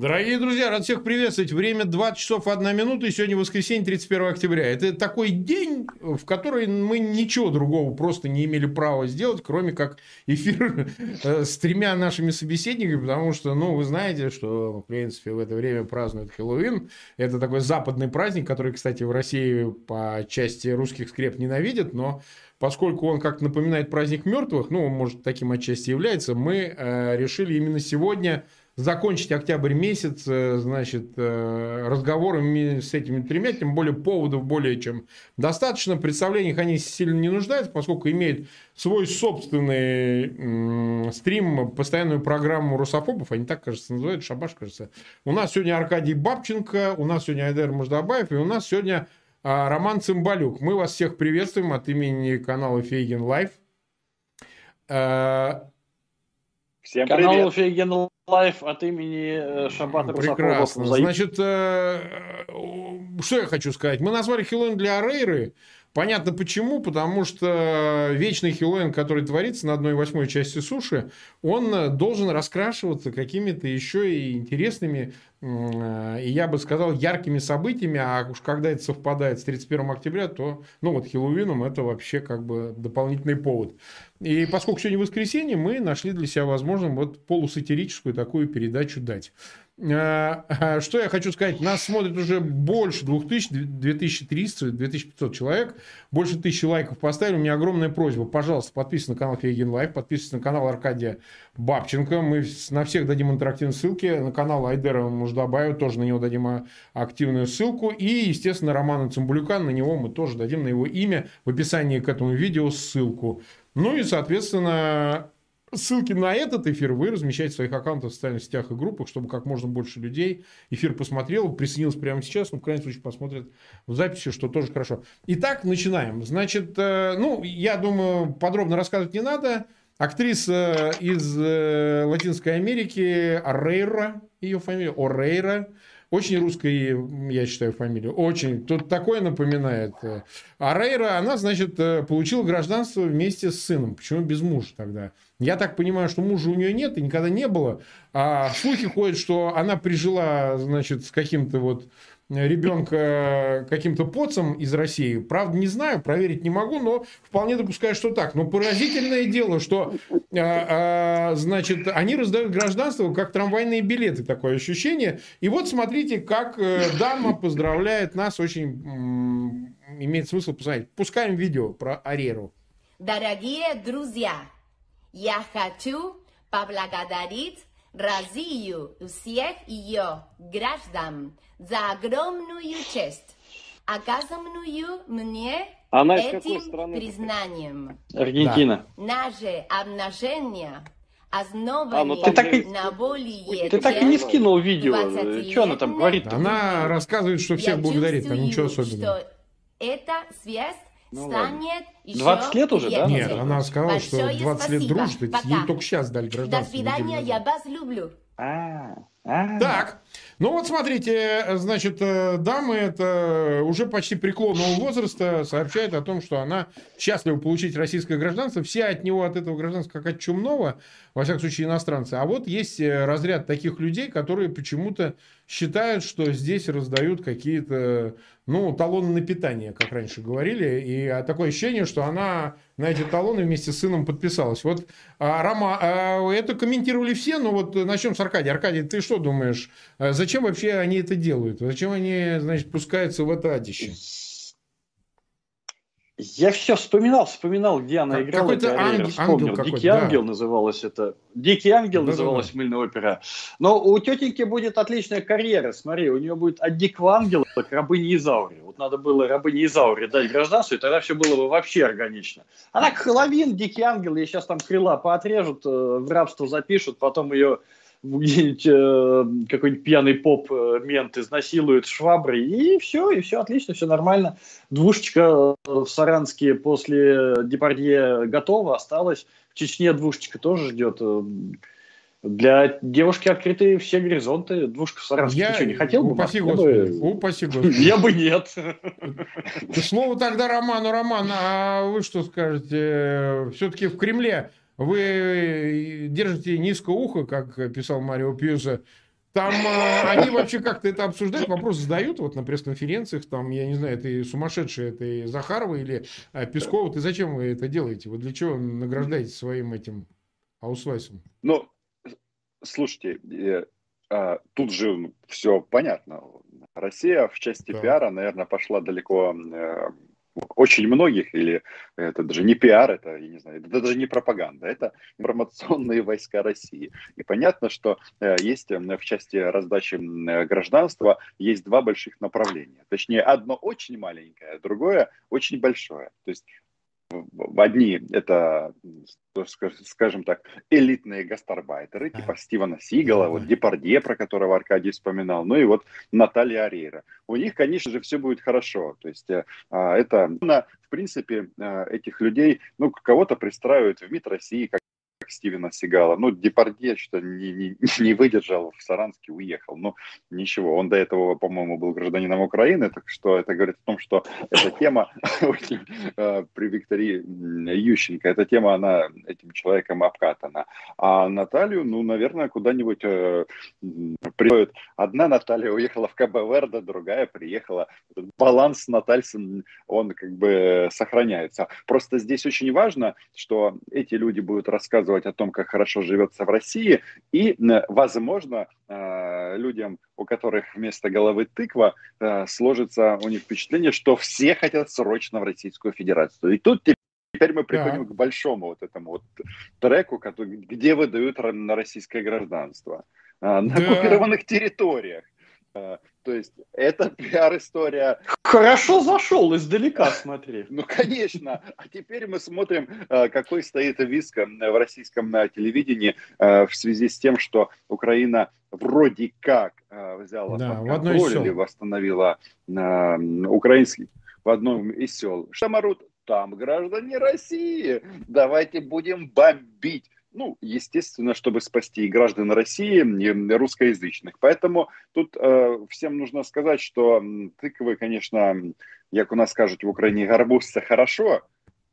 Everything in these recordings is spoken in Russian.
Дорогие друзья, рад всех приветствовать. Время 20 часов 1 минута, и сегодня воскресенье, 31 октября. Это такой день, в который мы ничего другого просто не имели права сделать, кроме как эфир э, с тремя нашими собеседниками, потому что, ну, вы знаете, что, в принципе, в это время празднуют Хэллоуин. Это такой западный праздник, который, кстати, в России по части русских скреп ненавидят, но поскольку он как напоминает праздник мертвых, ну, может, таким отчасти является, мы э, решили именно сегодня закончить октябрь месяц, э, значит, э, разговорами с этими тремя, тем более поводов более чем достаточно. Представлениях они сильно не нуждаются, поскольку имеют свой собственный стрим, постоянную программу русофобов, они так, кажется, называют, шабаш, кажется. У нас сегодня Аркадий Бабченко, у нас сегодня Айдер Муждабаев, и у нас сегодня а, Роман Цымбалюк. Мы вас всех приветствуем от имени канала Фейгин Live. Э, Всем привет. Канал Фейгин Live от имени э, Шабаша Прекрасно. Значит, э, что я хочу сказать? Мы назвали Хэллоуин для Орейры. Понятно почему, потому что вечный Хэллоуин, который творится на одной восьмой части суши, он должен раскрашиваться какими-то еще и интересными, и я бы сказал, яркими событиями, а уж когда это совпадает с 31 октября, то, ну вот Хэллоуином это вообще как бы дополнительный повод. И поскольку сегодня воскресенье, мы нашли для себя возможным вот полусатирическую такую передачу дать. А, а, что я хочу сказать? Нас смотрит уже больше 2000, 2300, 2500 человек. Больше тысячи лайков поставили. У меня огромная просьба. Пожалуйста, подписывайтесь на канал Фейгин Live, подписывайтесь на канал Аркадия Бабченко. Мы на всех дадим интерактивные ссылки. На канал Айдера Муждабаева тоже на него дадим активную ссылку. И, естественно, Романа Цимбалюка. На него мы тоже дадим на его имя в описании к этому видео ссылку. Ну и, соответственно, Ссылки на этот эфир вы размещаете в своих аккаунтах в социальных сетях и группах, чтобы как можно больше людей эфир посмотрел, присоединился прямо сейчас, ну, в крайнем случае, посмотрят в записи, что тоже хорошо. Итак, начинаем. Значит, э, ну, я думаю, подробно рассказывать не надо. Актриса из э, Латинской Америки, Орейра, ее фамилия, Орейра, очень русская, я считаю, фамилия. Очень. Тут такое напоминает. А Рейра, она, значит, э, получила гражданство вместе с сыном. Почему без мужа тогда? Я так понимаю, что мужа у нее нет и никогда не было. А слухи ходят, что она прижила, значит, с каким-то вот ребенка каким-то поцем из России. Правда, не знаю, проверить не могу, но вполне допускаю, что так. Но поразительное дело, что, а, а, значит, они раздают гражданство как трамвайные билеты, такое ощущение. И вот смотрите, как э, дама поздравляет нас, очень имеет смысл посмотреть. Пускаем видео про Ареру. Дорогие друзья, я хочу поблагодарить Россию всех ее граждан за огромную честь, оказанную мне Она этим признанием. Аргентина. Да. Наше обнажение основаны а, ну, ты так на более Ты так и не скинул видео. Что она там говорит? -то? Она рассказывает, что всех Я благодарит, там ничего особенного. что эта связь ну, станет еще 20 лет уже, да? Нет, она сказала, Большое что 20 спасибо. лет дружит, Пока. ей только сейчас дали гражданство. До свидания, я вас люблю. А, а. Так, ну вот смотрите, значит, э, дама это уже почти преклонного возраста сообщает о том, что она счастлива получить российское гражданство. Все от него, от этого гражданства, как от чумного, во всяком случае, иностранцы. А вот есть э, разряд таких людей, которые почему-то считают, что здесь раздают какие-то, ну, талоны на питание, как раньше говорили. И такое ощущение, что она на эти талоны вместе с сыном подписалась. Вот, а, Рома, а, это комментировали все, но вот начнем с Аркадия. Аркадий, ты что думаешь, а зачем вообще они это делают? Зачем они, значит, пускаются в это адище? Я все вспоминал, вспоминал, где она как, играла. Какой-то ангел, ангел Дикий да. ангел называлась это. Дикий ангел да, называлась да, да. мыльная опера. Но у тетеньки будет отличная карьера. Смотри, у нее будет от дикого ангела к рабыне Изауре. Вот надо было рабыне Изауре дать гражданство, и тогда все было бы вообще органично. Она Хэллоуин, дикий ангел, ей сейчас там крыла поотрежут, э, в рабство запишут, потом ее где-нибудь э, какой-нибудь пьяный поп-мент э, изнасилует шваброй, и все, и все отлично, все нормально. Двушечка э, в Саранске после Депардье готова, осталась. В Чечне двушечка тоже ждет. Э, для девушки открыты все горизонты. Двушка в Саранске. Я... Ты что, не хотел бы? Упаси Господи. Бы... Упаси Господи. Я бы нет. Слово тогда Роману. Роман, а вы что скажете? Все-таки в Кремле вы держите низкое ухо, как писал Марио Пьюза, Там э, они вообще как-то это обсуждают, вопрос задают вот на пресс-конференциях, там, я не знаю, ты сумасшедший, ты Захарова или э, Пескова, ты зачем вы это делаете? Вы для чего награждаете своим этим аусвайсом? Ну, слушайте, э, э, тут же все понятно. Россия в части да. пиара, наверное, пошла далеко э, очень многих, или это даже не пиар, это, я не знаю, это даже не пропаганда, это информационные войска России. И понятно, что э, есть в части раздачи гражданства есть два больших направления. Точнее, одно очень маленькое, другое очень большое. То есть одни это, скажем так, элитные гастарбайтеры, типа Стивена Сигала, вот Депардье, про которого Аркадий вспоминал, ну и вот Наталья Арейра. У них, конечно же, все будет хорошо. То есть а, это, в принципе, э, этих людей, ну, кого-то пристраивают в МИД России, Стивена Сигала. Ну, Депардье что не, не, не выдержал, в Саранске уехал. Ну, ничего, он до этого, по-моему, был гражданином Украины, так что это говорит о том, что эта тема э, при Виктории Ющенко, эта тема, она этим человеком обкатана. А Наталью, ну, наверное, куда-нибудь э, приходит. Одна Наталья уехала в КБ Верда, другая приехала. Баланс Натальсон, он как бы сохраняется. Просто здесь очень важно, что эти люди будут рассказывать рассказывать о том, как хорошо живется в России, и, возможно, э, людям, у которых вместо головы тыква, э, сложится у них впечатление, что все хотят срочно в Российскую Федерацию. И тут Теперь мы приходим да. к большому вот этому вот треку, который, где выдают на российское гражданство. Э, на да. оккупированных территориях. То есть это пиар-история. Хорошо зашел, издалека смотри. Ну, конечно. А теперь мы смотрим, э, какой стоит виск э, в российском э, телевидении в связи с тем, что Украина вроде как взяла да, под контроль или восстановила украинский в одном из сел. Шамарут, там граждане России, давайте будем бомбить ну, естественно, чтобы спасти и граждан России, и русскоязычных. Поэтому тут э, всем нужно сказать, что тыквы, конечно, как у нас скажут в Украине, гарбуз это хорошо,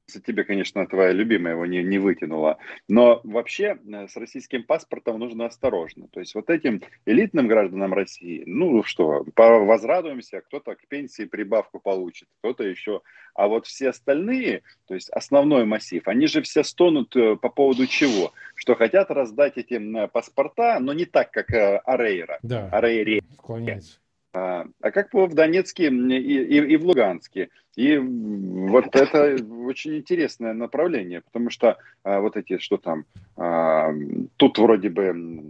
тебе, конечно, твоя любимая его не, не вытянула. Но вообще э, с российским паспортом нужно осторожно. То есть вот этим элитным гражданам России, ну что, возрадуемся, кто-то к пенсии прибавку получит, кто-то еще. А вот все остальные, то есть основной массив, они же все стонут э, по поводу чего? Что хотят раздать эти паспорта, но не так, как э, Арейра. Да, Арейре. склоняется. А, а как в Донецке и, и, и в Луганске? И вот это очень интересное направление, потому что а, вот эти, что там, а, тут вроде бы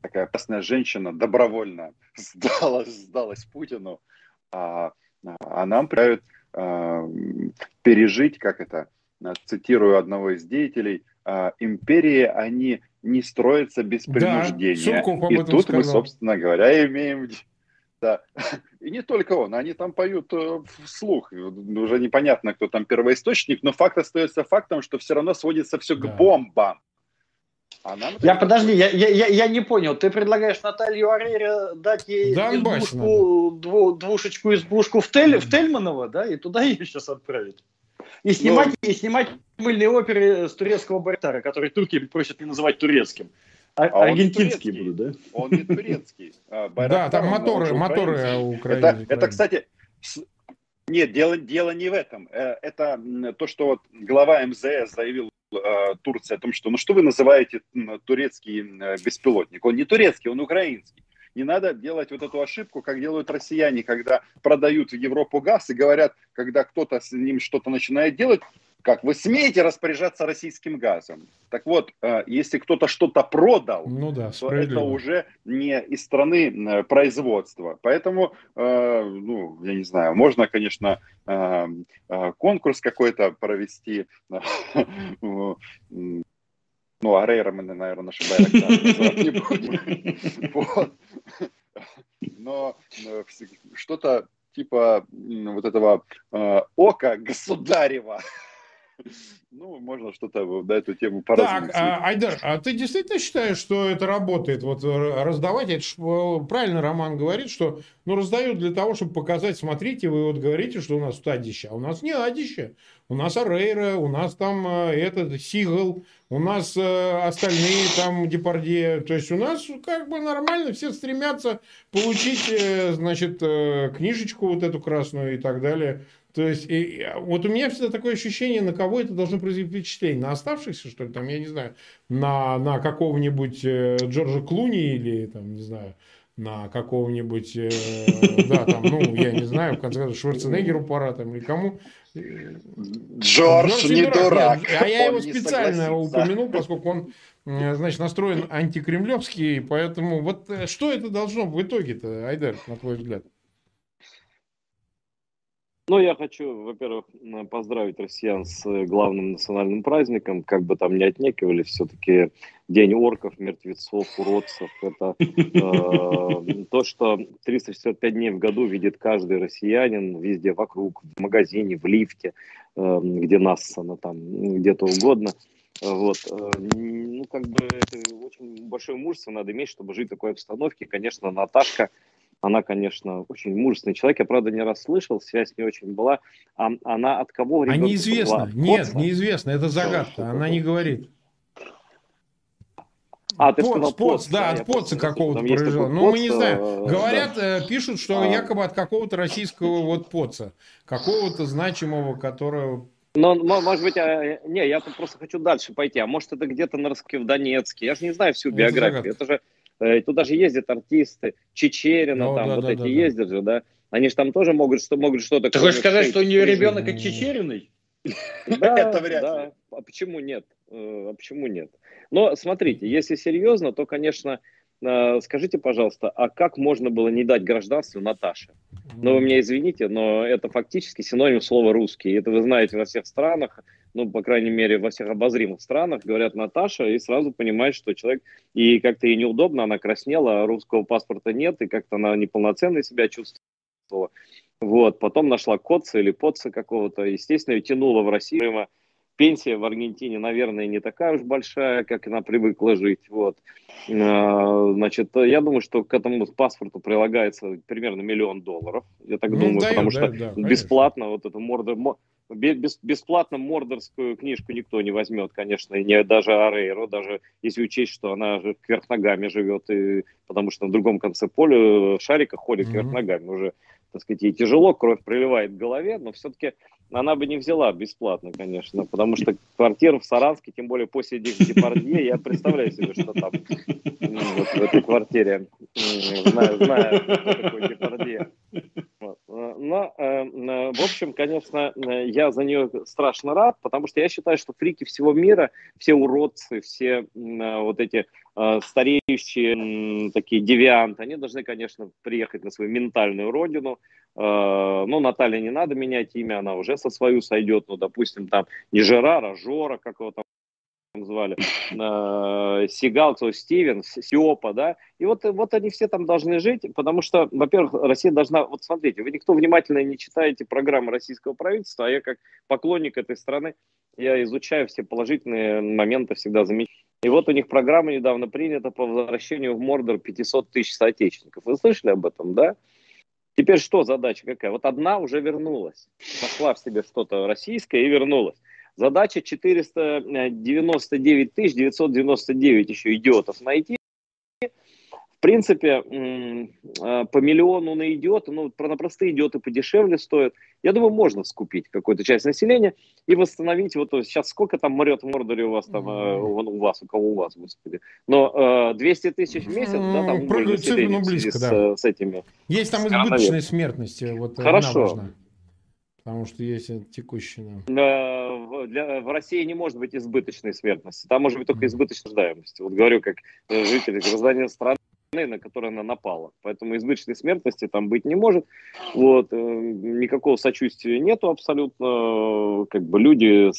такая опасная женщина добровольно сдалась, сдалась Путину, а, а нам предлагают а, пережить, как это, цитирую одного из деятелей, а, империи, они не строятся без принуждения. Да, и тут сказал. мы, собственно говоря, имеем да. И не только он, они там поют э, вслух. Уже непонятно, кто там первоисточник, но факт остается фактом, что все равно сводится все да. к бомбам. А нам я подожди, я, я, я не понял. Ты предлагаешь Наталью Арере дать ей избушку, дву, двушечку избушку в, Тель, в Тельманово, да, и туда ее сейчас отправить? И снимать, ну, и снимать мыльные оперы с турецкого Бартара, которые турки просят не называть турецким. А, а аргентинские будут, да? Он не турецкий. А, да, там моторы, моторы Украины. Это, это, кстати, нет, дело, дело не в этом. Э, это то, что вот глава МЗС заявил э, Турции о том, что ну что вы называете турецкий беспилотник? Он не турецкий, он украинский. Не надо делать вот эту ошибку, как делают россияне, когда продают в Европу газ и говорят, когда кто-то с ним что-то начинает делать, как вы смеете распоряжаться российским газом? Так вот, э, если кто-то что-то продал, ну да, то это уже не из страны э, производства. Поэтому, э, ну, я не знаю, можно, конечно, конкурс какой-то провести. Ну, Арейра мы, наверное, наши байрактары не будем. Но что-то типа вот этого ока государева Ну, можно что-то на эту тему Так, а, Айдар, а ты действительно считаешь, что это работает? Вот э, раздавать, это ж, э, правильно Роман говорит, что ну, раздают для того, чтобы показать, смотрите, вы вот говорите, что у нас тут адище, а у нас не адище. У нас Арейра, у нас там э, этот Сигал, у нас остальные там Депардье. То есть у нас как бы нормально, все стремятся получить, значит, книжечку вот эту красную и так далее. То есть, и, вот у меня всегда такое ощущение, на кого это должно произвести впечатление. На оставшихся, что ли, там, я не знаю, на, на какого-нибудь э, Джорджа Клуни или, там, не знаю, на какого-нибудь, э, да, там, ну, я не знаю, в конце концов, Шварценеггеру пора, там, или кому. Джордж, Джордж не дурак. дурак. а я его специально упомянул, поскольку он, э, значит, настроен антикремлевский, поэтому вот э, что это должно в итоге-то, Айдар, на твой взгляд? Ну, я хочу, во-первых, поздравить россиян с э, главным национальным праздником, как бы там ни отнекивали, все-таки День орков, мертвецов, уродцев. Это э, то, что 365 дней в году видит каждый россиянин везде вокруг, в магазине, в лифте, э, где нассано там, где-то угодно. Вот. Э, ну, как бы это очень большое мужество надо иметь, чтобы жить в такой обстановке. Конечно, Наташка она, конечно, очень мужественный человек. Я, правда, не раз слышал, связь не очень была. А она от кого? А неизвестно. Была? Нет, неизвестно. Это загадка. Она не говорит. А, ты Поц, сказал Поц, да, от Поца какого-то проезжал. Ну, мы не знаем. Э, Говорят, да. Э, пишут, что а. якобы от какого-то российского вот Поца. Какого-то значимого, которого но, может быть, а, не, я тут просто хочу дальше пойти. А может, это где-то на в Донецке. Я же не знаю всю биографию. Это, это же Э, туда же ездят артисты, Чечерина, ну, там да, вот да, эти да, ездят же, да. Они же там тоже могут, что, могут что-то... Ты хочешь сказать, что у нее ребенок от Чечериной? Да, это вряд ли. А почему нет? Э, а почему нет? Но смотрите, если серьезно, то, конечно, э, скажите, пожалуйста, а как можно было не дать гражданство Наташе? Ну, вы меня извините, но это фактически синоним слова «русский». Это вы знаете во всех странах, ну, по крайней мере, во всех обозримых странах, говорят Наташа, и сразу понимает, что человек, и как-то ей неудобно, она краснела, а русского паспорта нет, и как-то она неполноценно себя чувствовала. Вот, потом нашла котца или потца какого-то, естественно, ее тянула в Россию. Пенсия в Аргентине, наверное, не такая уж большая, как она привыкла жить. Вот. А, значит, я думаю, что к этому паспорту прилагается примерно миллион долларов. Я так ну, думаю, даю, потому даю, что да, бесплатно вот эту мордер, бесплатно мордорскую книжку никто не возьмет, конечно, и не даже Арейро, даже если учесть, что она же кверх ногами живет, и, потому что на другом конце поля шарика ходит mm-hmm. кверх ногами уже, так сказать, ей тяжело, кровь приливает к голове, но все-таки она бы не взяла бесплатно, конечно, потому что квартиру в Саранске, тем более после Депардье, я представляю себе, что там вот в этой квартире, знаю, знаю, кто такой Депардье. Но, э, э, в общем, конечно, э, я за нее страшно рад, потому что я считаю, что фрики всего мира, все уродцы, все вот эти стареющие такие девианты, они должны, конечно, приехать на свою ментальную родину. Ну, Наталья не надо менять имя, она уже со свою сойдет. Ну, допустим, там не Жерар, а Жора, как его там звали, э, Сигал, Стивен, Сиопа, да, и вот, вот они все там должны жить, потому что, во-первых, Россия должна, вот смотрите, вы никто внимательно не читаете программы российского правительства, а я как поклонник этой страны, я изучаю все положительные моменты, всегда замечаю. И вот у них программа недавно принята по возвращению в Мордор 500 тысяч соотечественников. Вы слышали об этом, да? Теперь что задача какая? Вот одна уже вернулась, нашла в себе что-то российское и вернулась. Задача 499 тысяч 999 еще идиотов найти. В принципе, а, по миллиону на идиота, ну, на простые идиоты подешевле стоят. Я думаю, можно скупить какую-то часть населения и восстановить, вот сейчас сколько там мрет в Мордоре у вас там, mm-hmm. у вас, у кого у вас, господи. Но 200 тысяч в месяц, mm-hmm. да, там Прыгают цифры, ну, близко, с, да. с этими. Есть там избыточная смертность. Вот Хорошо. Потому что есть текущая. Для, в России не может быть избыточной смертности. Там может быть только избыточная рождаемость. Вот говорю, как житель гражданин страны, на которую она напала. Поэтому избыточной смертности там быть не может. Вот. Э, никакого сочувствия нету абсолютно. Как бы люди,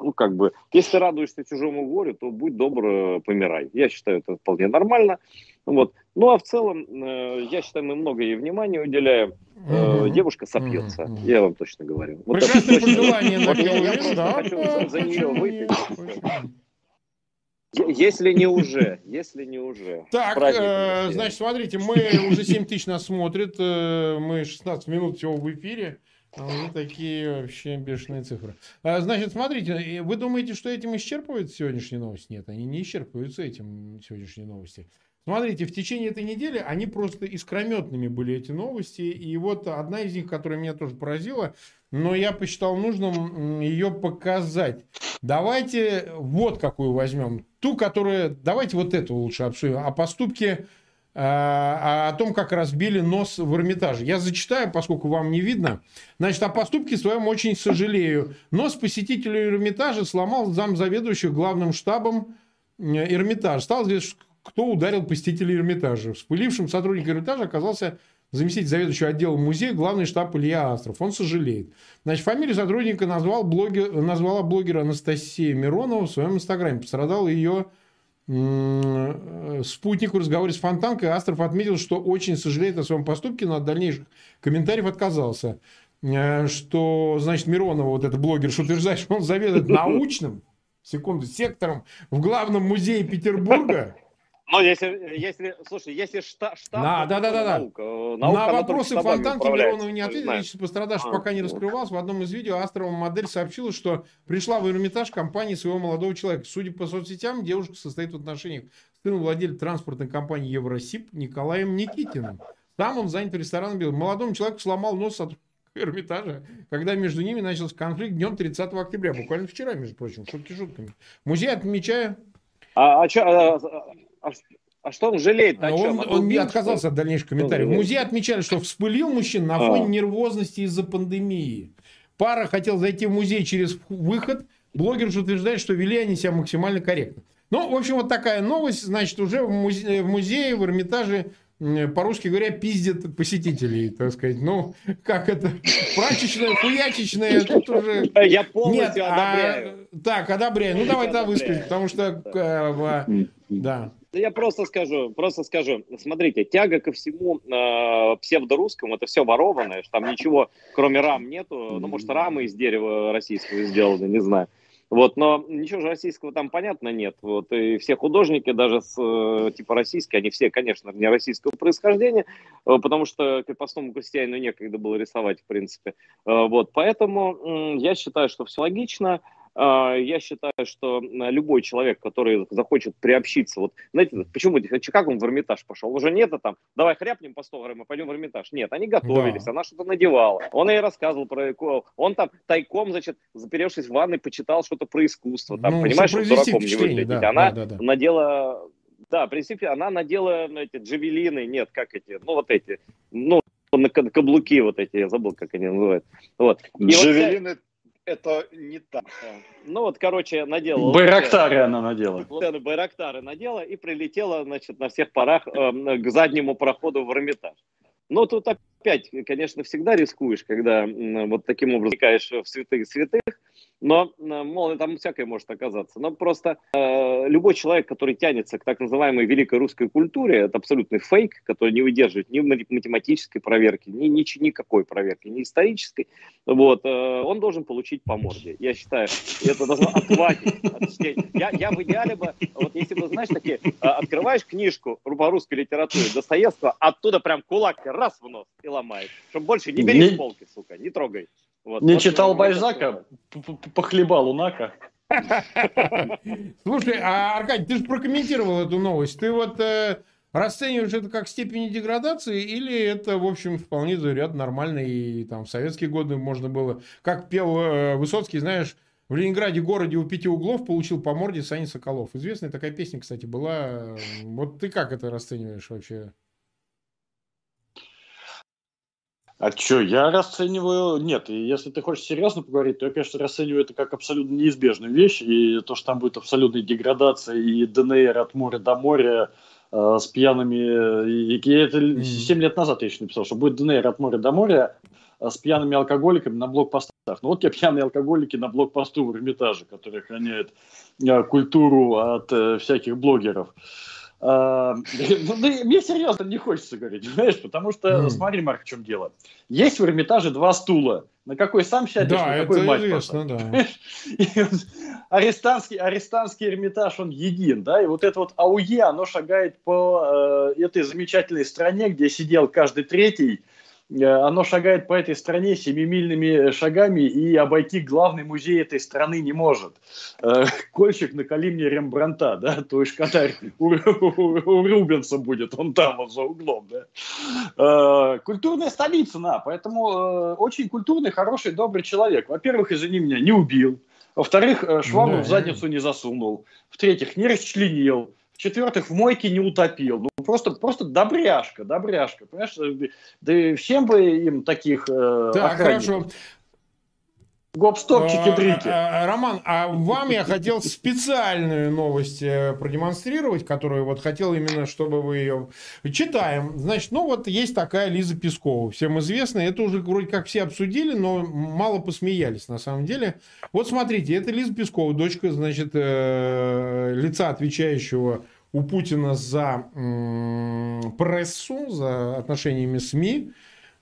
ну, как бы, если ты радуешься чужому горю, то будь добр, э, помирай. Я считаю, это вполне нормально. Вот. Ну, а в целом, э, я считаю, мы много ей внимания уделяем. Угу. Девушка сопьется, угу. я вам точно говорю. Вот Прекрасное пожелание. Вот я, я просто да, хочу за, за нее выпить. Если не уже, если не уже. Так, э, значит, смотрите, мы уже 7 тысяч нас смотрят, э, мы 16 минут всего в эфире. А вы такие вообще бешеные цифры. А, значит, смотрите, вы думаете, что этим исчерпывают сегодняшние новости? Нет, они не исчерпываются этим сегодняшние новости. Смотрите, в течение этой недели они просто искрометными были эти новости. И вот одна из них, которая меня тоже поразила, но я посчитал нужным ее показать. Давайте вот какую возьмем. Ту, которая... Давайте вот эту лучше обсудим. О поступке а, о том, как разбили нос в Эрмитаже. Я зачитаю, поскольку вам не видно. Значит, о поступке своем очень сожалею. Нос посетителю Эрмитажа сломал зам заведующих главным штабом э, Эрмитаж. Стал здесь кто ударил посетителей Эрмитажа. Вспылившим сотрудником Эрмитажа оказался заместитель заведующего отделом музея, главный штаб Илья Астров. Он сожалеет. Значит, фамилию сотрудника назвал блогер, назвала блогер Анастасия Миронова в своем инстаграме. Пострадал ее спутник в разговоре с Фонтанкой. Астров отметил, что очень сожалеет о своем поступке, но от дальнейших комментариев отказался. Э, что, значит, Миронова, вот этот блогер, что утверждает, что он заведует научным, секунду, сектором в главном музее Петербурга, ну, если, если, слушай, если штаб... штаб да, да, да, да, да. Наука, наука, На вопросы Фонтанки Миронова не ответили, личность пострадавших а, пока не раскрывался. В одном из видео Астрова модель сообщила, что пришла в Эрмитаж компании своего молодого человека. Судя по соцсетям, девушка состоит в отношениях с сыном владельца транспортной компании Евросип Николаем Никитиным. Там он занят рестораном Белым. Молодому человеку сломал нос от Эрмитажа, когда между ними начался конфликт днем 30 октября. Буквально вчера, между прочим, шутки шутками. Музей отмечая... А, а, чё, а, а, а что он жалеет? А он, он не отказался от дальнейших комментариев. В музее отмечали, что вспылил мужчина на фоне а. нервозности из-за пандемии. Пара хотел зайти в музей через выход. Блогер же утверждает, что вели они себя максимально корректно. Ну, в общем, вот такая новость. Значит, уже в музее, в, музее, в Эрмитаже по-русски говоря, пиздят посетителей, так сказать. Ну, как это? Прачечная, хуячечная, тут уже... Я полностью Нет, а, одобряю. А... Так, одобряю. Ну, давай тогда выскажи, потому что... Э, да. Я просто скажу, просто скажу. Смотрите, тяга ко всему э, псевдорусскому, это все ворованное, что там ничего, кроме рам нету. Ну, может, рамы из дерева российского сделаны, не знаю. Вот, но ничего же российского там понятно нет. Вот, и все художники, даже с, э, типа российские, они все, конечно, не российского происхождения, э, потому что крепостному крестьянину некогда было рисовать, в принципе. Э, вот, поэтому я считаю, что все логично. А, я считаю, что любой человек, который захочет приобщиться, вот, знаете, почему, как он в Эрмитаж пошел? Уже нет, а там, давай хряпнем по 100 грамм и пойдем в Эрмитаж. Нет, они готовились, да. она что-то надевала. Он ей рассказывал про он там тайком, значит, заперевшись в ванной, почитал что-то про искусство. Там, ну, понимаешь, что дураком не выглядеть. Да, она да, да, да. надела да, в принципе, она надела ну, эти джавелины, нет, как эти, ну, вот эти, ну, на каблуки вот эти, я забыл, как они называют. Вот. Джавелины вот, это не так. Ну вот, короче, надела. Байрактары она надела. Байрактары надела и прилетела, значит, на всех парах э, к заднему проходу в Эрмитаж. Но тут опять, конечно, всегда рискуешь, когда вот таким образом вникаешь в святых святых, но, э, мол, там всякое может оказаться. Но просто э, любой человек, который тянется к так называемой великой русской культуре, это абсолютный фейк, который не выдерживает ни математической проверки, ни, ни никакой проверки, ни исторической. Вот, э, он должен получить по морде. Я считаю, это должно отвадить от чтения. Я, я в идеале бы, вот если бы, знаешь, такие, э, открываешь книжку по русской литературе Достоевского, оттуда прям кулак раз в нос и ломает. Чтобы больше не бери с полки, сука, не трогай. Вот, не читал Бальзака, похлебал Унака. Слушай, а Аркадий, ты же прокомментировал эту новость. Ты вот э, расцениваешь это как степень деградации или это, в общем, вполне заряд нормально и там в советские годы можно было, как пел э, Высоцкий, знаешь, в Ленинграде городе у пяти углов получил по морде Сани Соколов. Известная такая песня, кстати, была. Вот ты как это расцениваешь вообще? А что, я расцениваю... Нет, и если ты хочешь серьезно поговорить, то я, конечно, расцениваю это как абсолютно неизбежную вещь, и то, что там будет абсолютная деградация и ДНР от моря до моря, с пьяными... И это 7 лет назад я еще написал, что будет ДНР от моря до моря с пьяными алкоголиками на блокпостах. Ну вот те пьяные алкоголики на блокпосту в Эрмитаже, которые охраняют культуру от всяких блогеров. Ну, мне серьезно не хочется говорить, знаешь, потому что, смотри, Марк, в чем дело. Есть в Эрмитаже два стула. На какой сам сядешь, да, на какой мать известно, да. арестантский, арестантский Эрмитаж, он един, да, и вот это вот АУЕ, оно шагает по э, этой замечательной стране, где сидел каждый третий, оно шагает по этой стране семимильными шагами и обойти главный музей этой страны не может. Э, Кольчик накали мне Рембранта, да, то есть когда у, у, у Рубенса будет, он там, вот за углом, да. Э, культурная столица, на, поэтому очень культурный, хороший, добрый человек. Во-первых, извини меня, не убил. Во-вторых, швабру да. в задницу не засунул. В-третьих, не расчленил в-четвертых, в мойке не утопил. Ну, просто, просто добряшка, добряшка. Понимаешь, да всем бы им таких э, Так, хорошо. Гоп-стоп, дрики а, а, Роман, а вам я хотел специальную новость э, продемонстрировать, которую вот хотел именно, чтобы вы ее... Читаем. Значит, ну вот есть такая Лиза Пескова, всем известная. Это уже вроде как все обсудили, но мало посмеялись на самом деле. Вот смотрите, это Лиза Пескова, дочка, значит, э, лица, отвечающего у Путина за прессу, за отношениями СМИ.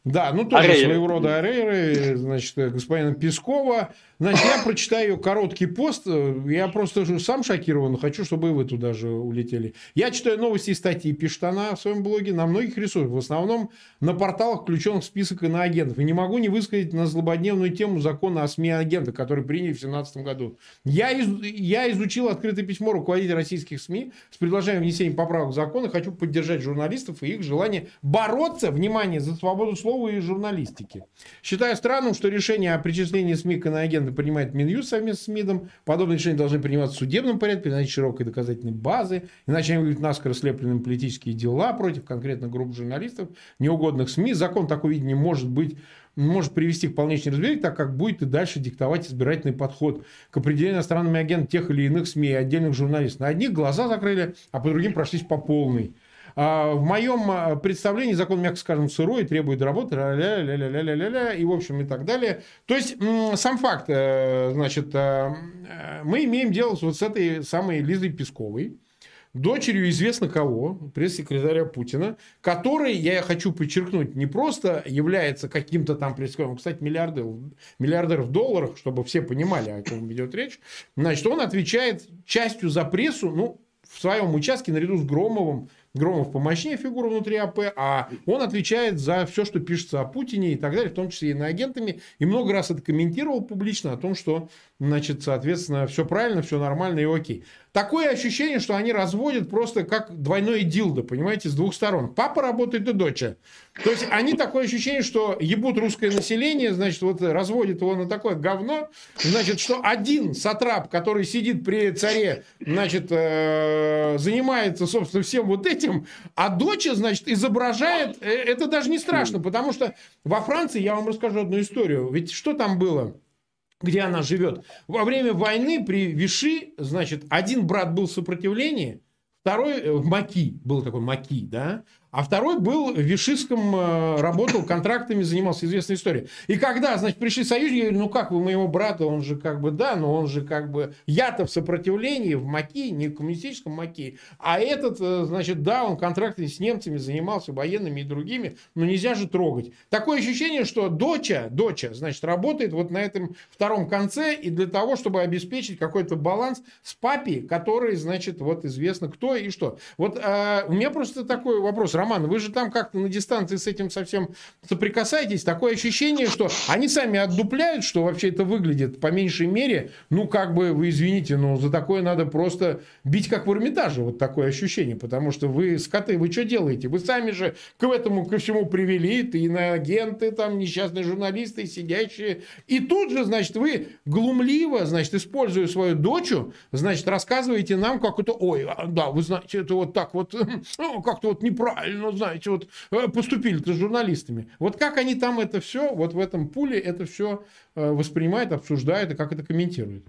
Да, ну тоже Арейры. своего рода арейры, значит, господина Пескова. Значит, я прочитаю короткий пост. Я просто сам шокирован, хочу, чтобы и вы туда же улетели. Я читаю новости и статьи, пишет она в своем блоге, на многих ресурсах. В основном на порталах, включенных в список иноагентов. И не могу не высказать на злободневную тему закона о СМИ-агентах, который приняли в 2017 году. Я, из, я изучил открытое письмо руководителя российских СМИ с предложением внесения поправок в закон и хочу поддержать журналистов и их желание бороться, внимание, за свободу слова и журналистики. Считаю странным, что решение о причислении СМИ к иноагентам документы принимает Минюст совместно с МИДом. Подобные решения должны приниматься в судебном порядке, иначе широкой доказательной базы, иначе они будут наскоро слеплены политические дела против конкретных групп журналистов, неугодных СМИ. Закон такой видение может быть может привести к полнейшей разберке, так как будет и дальше диктовать избирательный подход к определению иностранными агентами тех или иных СМИ и отдельных журналистов. На одних глаза закрыли, а по другим прошлись по полной. А, в моем а, представлении закон, мягко скажем, сырой, требует работы, ля ля ля ля ля ля ля и, в общем, и так далее. То есть, сам факт, э, значит, э, мы имеем дело вот с этой самой Лизой Песковой, дочерью известно кого, пресс-секретаря Путина, который, я хочу подчеркнуть, не просто является каким-то там пресс-секретарем, кстати, миллиарды, миллиардер в долларах, чтобы все понимали, о чем идет речь, значит, он отвечает частью за прессу, ну, в своем участке наряду с Громовым, Громов помощнее фигура внутри АП, а он отвечает за все, что пишется о Путине и так далее, в том числе и на агентами. И много раз это комментировал публично о том, что, значит, соответственно, все правильно, все нормально и окей. Такое ощущение, что они разводят просто как двойной дилдо, понимаете, с двух сторон. Папа работает и доча. То есть они такое ощущение, что ебут русское население, значит, вот разводят его на такое говно, значит, что один сатрап, который сидит при царе, значит, э, занимается, собственно, всем вот этим, а доча, значит, изображает, э, это даже не страшно, потому что во Франции, я вам расскажу одну историю, ведь что там было? где она живет. Во время войны при Виши, значит, один брат был в сопротивлении, второй э, в Маки, был такой Маки, да, а второй был в Вишистском, э, работал контрактами, занимался известной историей. И когда, значит, пришли союзники, говорю, ну как вы моего брата, он же как бы, да, но он же как бы, я-то в сопротивлении, в МАКИ, не в коммунистическом МАКИ, а этот, э, значит, да, он контрактами с немцами занимался, военными и другими, но нельзя же трогать. Такое ощущение, что доча, доча, значит, работает вот на этом втором конце, и для того, чтобы обеспечить какой-то баланс с папи, который, значит, вот известно кто и что. Вот э, у меня просто такой вопрос, Роман, вы же там как-то на дистанции с этим совсем соприкасаетесь. Такое ощущение, что они сами отдупляют, что вообще это выглядит по меньшей мере. Ну, как бы, вы извините, но за такое надо просто бить, как в Эрмитаже. Вот такое ощущение. Потому что вы, скоты, вы что делаете? Вы сами же к этому ко всему привели. Ты иноагенты, там, несчастные журналисты, сидящие. И тут же, значит, вы глумливо, значит, используя свою дочу, значит, рассказываете нам, как это, ой, а, да, вы знаете, это вот так вот, ну, как-то вот неправильно ну, знаете, вот э, поступили-то журналистами. Вот как они там это все, вот в этом пуле это все э, воспринимают, обсуждают и как это комментируют?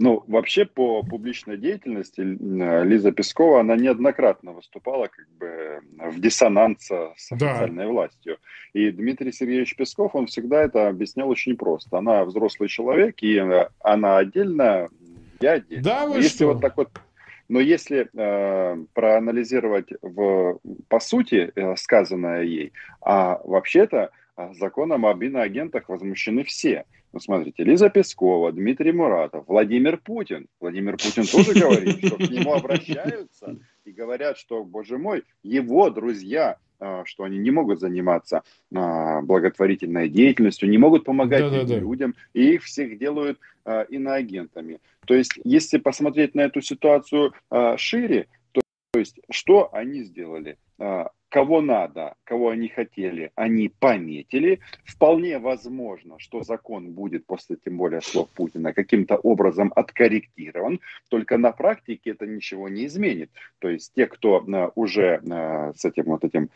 Ну, вообще по публичной деятельности э, Лиза Пескова, она неоднократно выступала как бы в диссонансе с официальной да. властью. И Дмитрий Сергеевич Песков, он всегда это объяснял очень просто. Она взрослый человек, и она отдельно, я отдельно. Да, вы Если что? вот так вот но если э, проанализировать в, по сути э, сказанное ей, а вообще-то законом об иноагентах возмущены все. Ну, смотрите, Лиза Пескова, Дмитрий Муратов, Владимир Путин. Владимир Путин тоже говорит, что к нему обращаются и говорят, что, боже мой, его друзья, что они не могут заниматься а, благотворительной деятельностью, не могут помогать да, да, людям, и их всех делают а, иноагентами. То есть, если посмотреть на эту ситуацию шире, то, есть, что они сделали? кого надо, кого они хотели, они пометили. Вполне возможно, что закон будет после, тем более, слов Путина каким-то образом откорректирован, только на практике это ничего не изменит. То есть те, кто э, уже э, с этим вот этим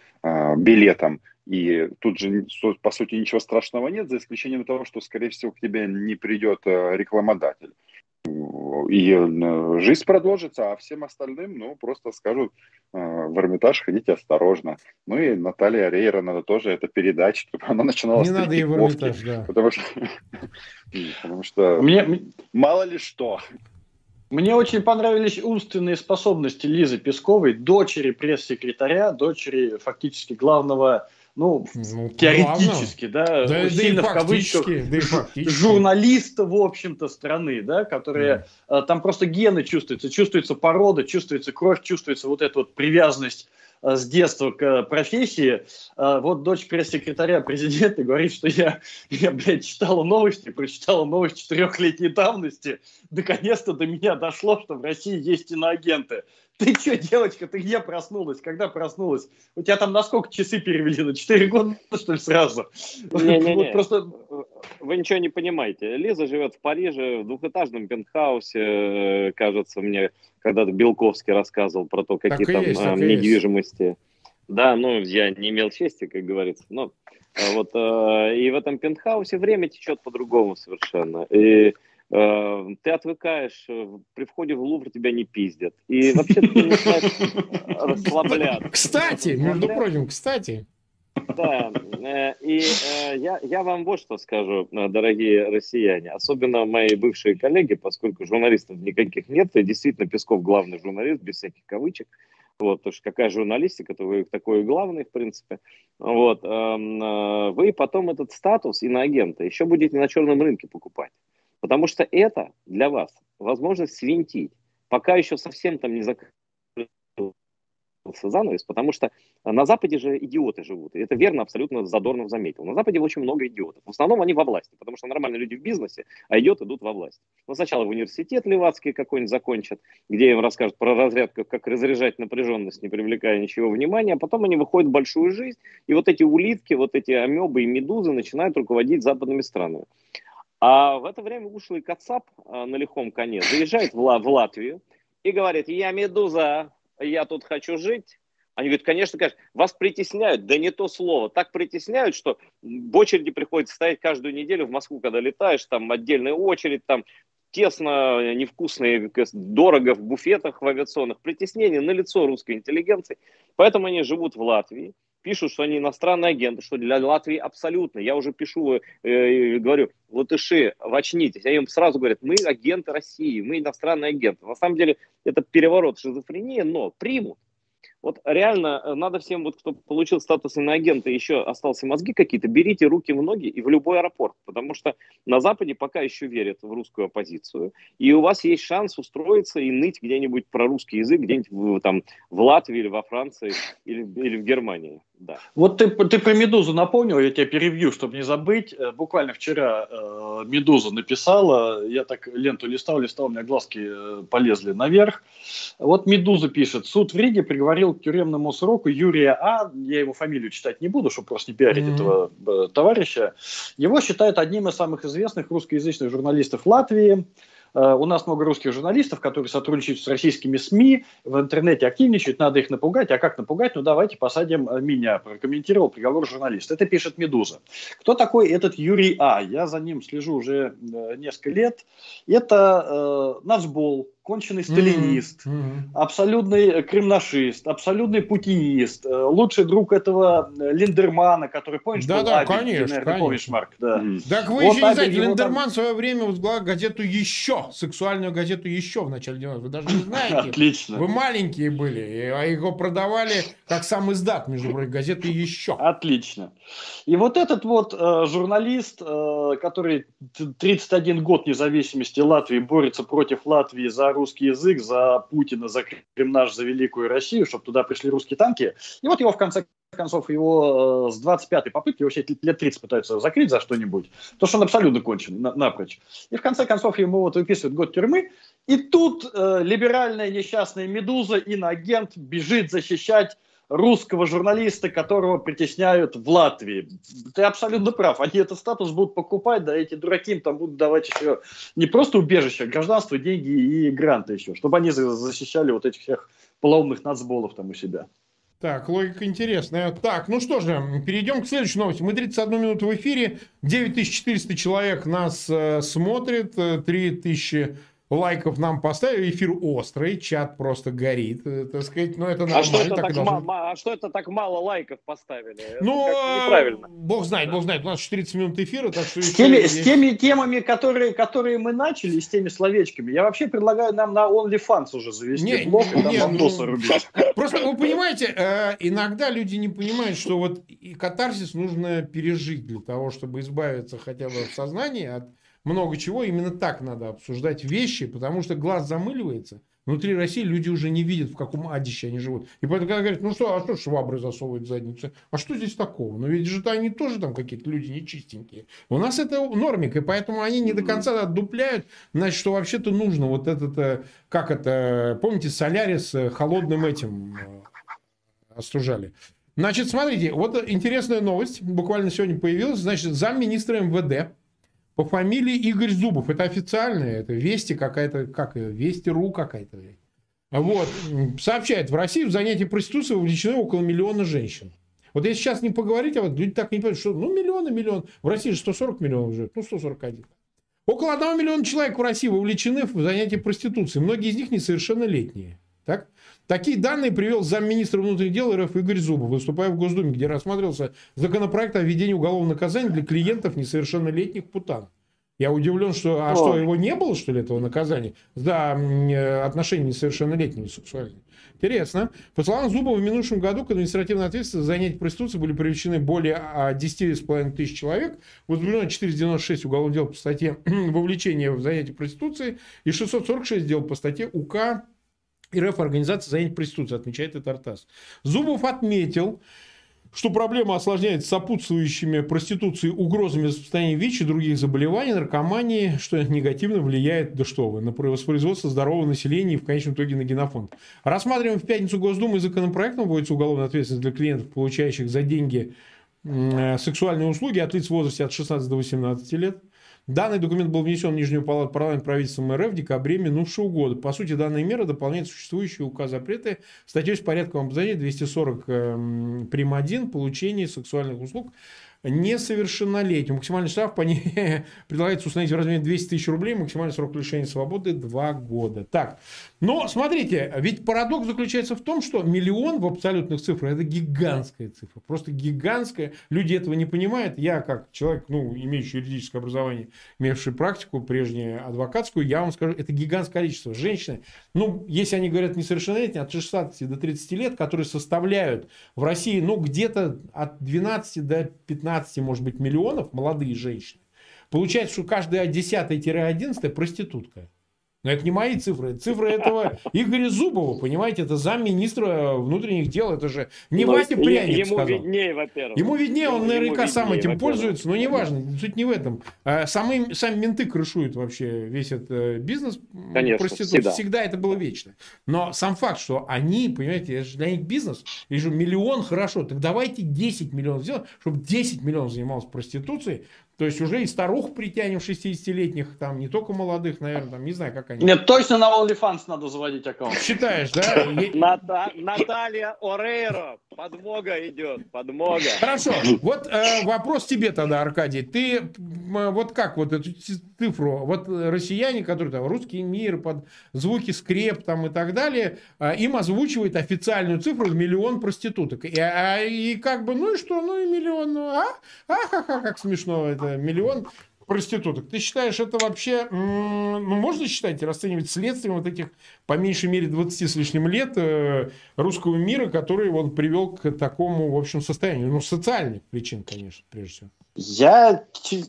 билетом и тут же, по сути, ничего страшного нет, за исключением того, что, скорее всего, к тебе не придет рекламодатель и э, жизнь продолжится, а всем остальным, ну, просто скажут, э, в Эрмитаж ходите осторожно. Ну и Наталья Рейра надо тоже это передать, чтобы она начинала Не надо ей в Эрмитаж, да. Потому что, потому что Мне... мало ли что. Мне очень понравились умственные способности Лизы Песковой, дочери пресс-секретаря, дочери фактически главного ну, ну теоретически, да, да, сильно да в кавычках, да журналиста, в общем-то, страны, да, которые, да. там просто гены чувствуются, чувствуется порода, чувствуется кровь, чувствуется вот эта вот привязанность Э, с детства к профессии. Э, вот дочь пресс-секретаря президента говорит, что я, я, блядь, читала новости, прочитала новость четырехлетней давности. Наконец-то до меня дошло, что в России есть иноагенты. Ты что, девочка, ты где проснулась? Когда проснулась? У тебя там на сколько часы перевели? На 4 года, что ли, сразу? Не-не-не, вот просто... вы ничего не понимаете. Лиза живет в Париже, в двухэтажном пентхаусе, кажется мне, когда-то Белковский рассказывал про то, какие так там есть, а, недвижимости. Есть. Да, ну, я не имел чести, как говорится. Но а, вот, э, и в этом пентхаусе время течет по-другому совершенно. И ты отвыкаешь, э, при входе в Лувр тебя не пиздят. И вообще ты начинаешь расслабляться. Кстати, между прочим, кстати. Да, э, и э, я, я вам вот что скажу, дорогие россияне, особенно мои бывшие коллеги, поскольку журналистов никаких нет, и действительно Песков главный журналист, без всяких кавычек, вот, потому что какая журналистика, то вы такой главный, в принципе. Вот, эм, вы потом этот статус иноагента еще будете на черном рынке покупать. Потому что это для вас возможность свинтить. Пока еще совсем там не закрыли занавес, потому что на Западе же идиоты живут. И это верно абсолютно Задорнов заметил. На Западе очень много идиотов. В основном они во власти, потому что нормальные люди в бизнесе, а идиоты идут во власть. Но сначала в университет левацкий какой-нибудь закончат, где им расскажут про разрядку, как разряжать напряженность, не привлекая ничего внимания, а потом они выходят в большую жизнь, и вот эти улитки, вот эти амебы и медузы начинают руководить западными странами. А в это время ушлый Кацап а, на лихом коне заезжает в, в Латвию и говорит, я медуза, я тут хочу жить. Они говорят, конечно, конечно, вас притесняют, да не то слово. Так притесняют, что в очереди приходится стоять каждую неделю в Москву, когда летаешь, там отдельная очередь, там тесно, невкусно, дорого в буфетах в авиационных. Притеснение на лицо русской интеллигенции. Поэтому они живут в Латвии, пишут, что они иностранные агенты, что для Латвии абсолютно. Я уже пишу, э, говорю, латыши, очнитесь. Они им сразу говорят, мы агенты России, мы иностранные агенты. На самом деле это переворот шизофрении, но примут. Вот реально э, надо всем, вот, кто получил статус иноагента, еще остался мозги какие-то, берите руки в ноги и в любой аэропорт, потому что на Западе пока еще верят в русскую оппозицию, и у вас есть шанс устроиться и ныть где-нибудь про русский язык, где-нибудь в, там, в Латвии или во Франции или, или в Германии. Да. Вот ты, ты про «Медузу» напомнил, я тебе перевью, чтобы не забыть. Э, буквально вчера э, «Медуза» написала, я так ленту листал, листал, у меня глазки э, полезли наверх. Вот «Медуза» пишет, суд в Риге приговорил к тюремному сроку Юрия А, я его фамилию читать не буду, чтобы просто не пиарить mm-hmm. этого э, товарища. Его считают одним из самых известных русскоязычных журналистов Латвии. у нас много русских журналистов, которые сотрудничают с российскими СМИ, в интернете активничают, надо их напугать. А как напугать? Ну, давайте посадим меня, прокомментировал приговор журналист. Это пишет «Медуза». Кто такой этот Юрий А? Я за ним слежу уже несколько лет. Это э, нацбол, конченый сталинист, mm-hmm. абсолютный кремнашист, абсолютный путинист, э, лучший друг этого э, Линдермана, который, помнишь, да, да, Абель, конечно, наверное, конечно. помнишь, Марк? Да. Mm. Так вы вот еще не знаете, Линдерман там... в свое время возглавил газету «Еще», сексуальную газету «Еще» в начале 90-х. Вы даже не знаете. Отлично. Вы маленькие были, а его продавали как сам издат, между прочим, газеты «Еще». Отлично. И вот этот вот э, журналист, э, который 31 год независимости Латвии борется против Латвии за русский язык, за Путина, за Кремнаш, за Великую Россию, чтобы туда пришли русские танки. И вот его в конце концов, его э, с 25-й попытки вообще лет 30 пытаются закрыть за что-нибудь, то что он абсолютно кончен на, напрочь. И в конце концов ему вот выписывают год тюрьмы, и тут э, либеральная несчастная «Медуза», иноагент, бежит защищать русского журналиста, которого притесняют в Латвии. Ты абсолютно прав. Они этот статус будут покупать, да эти дураки им там будут давать еще не просто убежище, а гражданство, деньги и гранты еще, чтобы они защищали вот этих всех полоумных нацболов там у себя. Так, логика интересная. Так, ну что же, перейдем к следующей новости. Мы 31 минуту в эфире, 9400 человек нас э, смотрит, 3000 э, лайков нам поставили, эфир острый, чат просто горит, э, так сказать, но это нормально. А что это, так, должно... ма- а что это так мало лайков поставили? Ну, неправильно. бог знает, бог знает, у нас 40 минут эфира, так что... С теми, есть... с теми темами, которые, которые мы начали, с теми словечками, я вообще предлагаю нам на OnlyFans уже завести не, блог и там ну, рубить. Просто вы понимаете, э, иногда люди не понимают, что вот и катарсис нужно пережить для того, чтобы избавиться хотя бы в сознании от много чего. Именно так надо обсуждать вещи, потому что глаз замыливается. Внутри России люди уже не видят, в каком адище они живут. И поэтому, когда говорят, ну что, а что швабры засовывают в задницу? А что здесь такого? Но ведь же они тоже там какие-то люди нечистенькие. У нас это нормик, и поэтому они не до конца отдупляют, значит, что вообще-то нужно вот этот, э, как это, помните, Солярис холодным этим э, остужали. Значит, смотрите, вот интересная новость, буквально сегодня появилась. Значит, замминистра МВД по фамилии Игорь Зубов. Это официальное, это Вести какая-то, как Вести.ру какая-то. Вот. Сообщает, в России в занятии проституцией вовлечены около миллиона женщин. Вот если сейчас не поговорить, а вот люди так не понимают, что ну миллион и миллион. В России же 140 миллионов живет, ну 141. Около 1 миллиона человек в России вовлечены в занятия проституцией. Многие из них несовершеннолетние. Так? Такие данные привел замминистра внутренних дел РФ Игорь Зубов, выступая в Госдуме, где рассматривался законопроект о введении уголовного наказания для клиентов несовершеннолетних путан. Я удивлен, что... А О. что, его не было, что ли, этого наказания? За э, отношения несовершеннолетними сексуальными. Интересно. По словам Зубова, в минувшем году к административной ответственности за занятие проституцией были привлечены более 10,5 а, тысяч человек. Возбуждено 496 уголовных дел по статье вовлечения в занятие проституцией и 646 дел по статье УК РФ организация занятия проституцией, отмечает это Артас. Зубов отметил, что проблема осложняется сопутствующими проституции угрозами распространения ВИЧ и других заболеваний, наркомании, что негативно влияет, да что вы, на воспроизводство здорового населения и в конечном итоге на генофонд. Рассматриваем в пятницу Госдумы законопроектом вводится уголовная ответственность для клиентов, получающих за деньги э, сексуальные услуги от лиц в возрасте от 16 до 18 лет. Данный документ был внесен в Нижнюю палату парламента правительством РФ в декабре минувшего года. По сути, данная мера дополняет существующие указ запреты статьей с порядком обзания 240 э, прим. 1 получение сексуальных услуг несовершеннолетним. Максимальный штраф по ней предлагается установить в размере 200 тысяч рублей, максимальный срок лишения свободы 2 года. Так, но смотрите, ведь парадокс заключается в том, что миллион в абсолютных цифрах это гигантская цифра, просто гигантская. Люди этого не понимают. Я как человек, ну, имеющий юридическое образование, имевший практику прежнюю адвокатскую, я вам скажу, это гигантское количество. Женщины, ну, если они говорят несовершеннолетние, от 16 до 30 лет, которые составляют в России, ну, где-то от 12 до 15 15, может быть, миллионов молодые женщины, получается, что каждая 10-11 проститутка. Но это не мои цифры, это цифры этого Игоря Зубова, понимаете, это замминистра внутренних дел, это же не но ну, Вася Пряник Ему сказал. виднее, во-первых. Ему виднее, он наверняка сам этим пользуется, но неважно, суть не в этом. А сами, сами менты крышуют вообще весь этот э, бизнес Конечно, проституции. Всегда. всегда это было вечно. Но сам факт, что они, понимаете, это же для них бизнес, и же миллион хорошо, так давайте 10 миллионов сделать, чтобы 10 миллионов занималось проституцией, То есть уже и старух притянем 60-летних, там не только молодых, наверное, там не знаю, как они. Нет, точно на OnlyFans надо заводить аккаунт. Считаешь, да? Наталья Орейро, подмога идет, подмога. Хорошо, вот э, вопрос тебе тогда, Аркадий. Ты вот как вот эту цифру, вот россияне, которые там русский мир под звуки скреп там и так далее, э, им озвучивает официальную цифру в миллион проституток. И, а, и как бы, ну и что, ну и миллион, ну а? Ахаха, как смешно это миллион проституток. Ты считаешь, это вообще, ну, можно считать, расценивать следствием вот этих, по меньшей мере, 20 с лишним лет э, русского мира, который он привел к такому, в общем, состоянию? Ну, социальных причин, конечно, прежде всего. Я,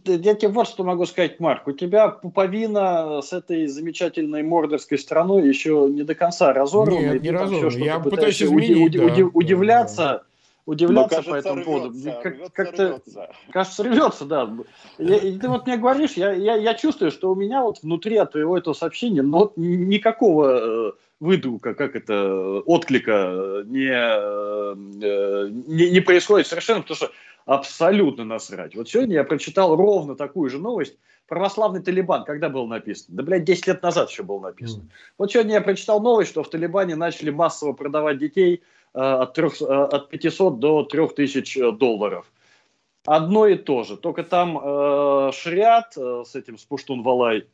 я тебе вот что могу сказать, Марк. У тебя пуповина с этой замечательной мордорской страной еще не до конца разорвана. Нет, не разорвана. Я пытаюсь изменить, уди, да, удивляться. Да, да удивляться кажется, по этому поводу. Рвется, как, как-то, рвется. Кажется, рвется, да. Я, и ты вот мне говоришь, я, я, я чувствую, что у меня вот внутри от твоего этого сообщения ну, вот никакого э, выдука, как это, отклика не, э, не, не происходит совершенно, потому что абсолютно насрать. Вот сегодня я прочитал ровно такую же новость. Православный Талибан, когда был написан? Да, блядь, 10 лет назад еще был написан. Mm. Вот сегодня я прочитал новость, что в Талибане начали массово продавать детей от, 3, э, от 500 до 3000 э, долларов. Одно и то же, только там э, шариат э, с этим, с Пуштун-Валай,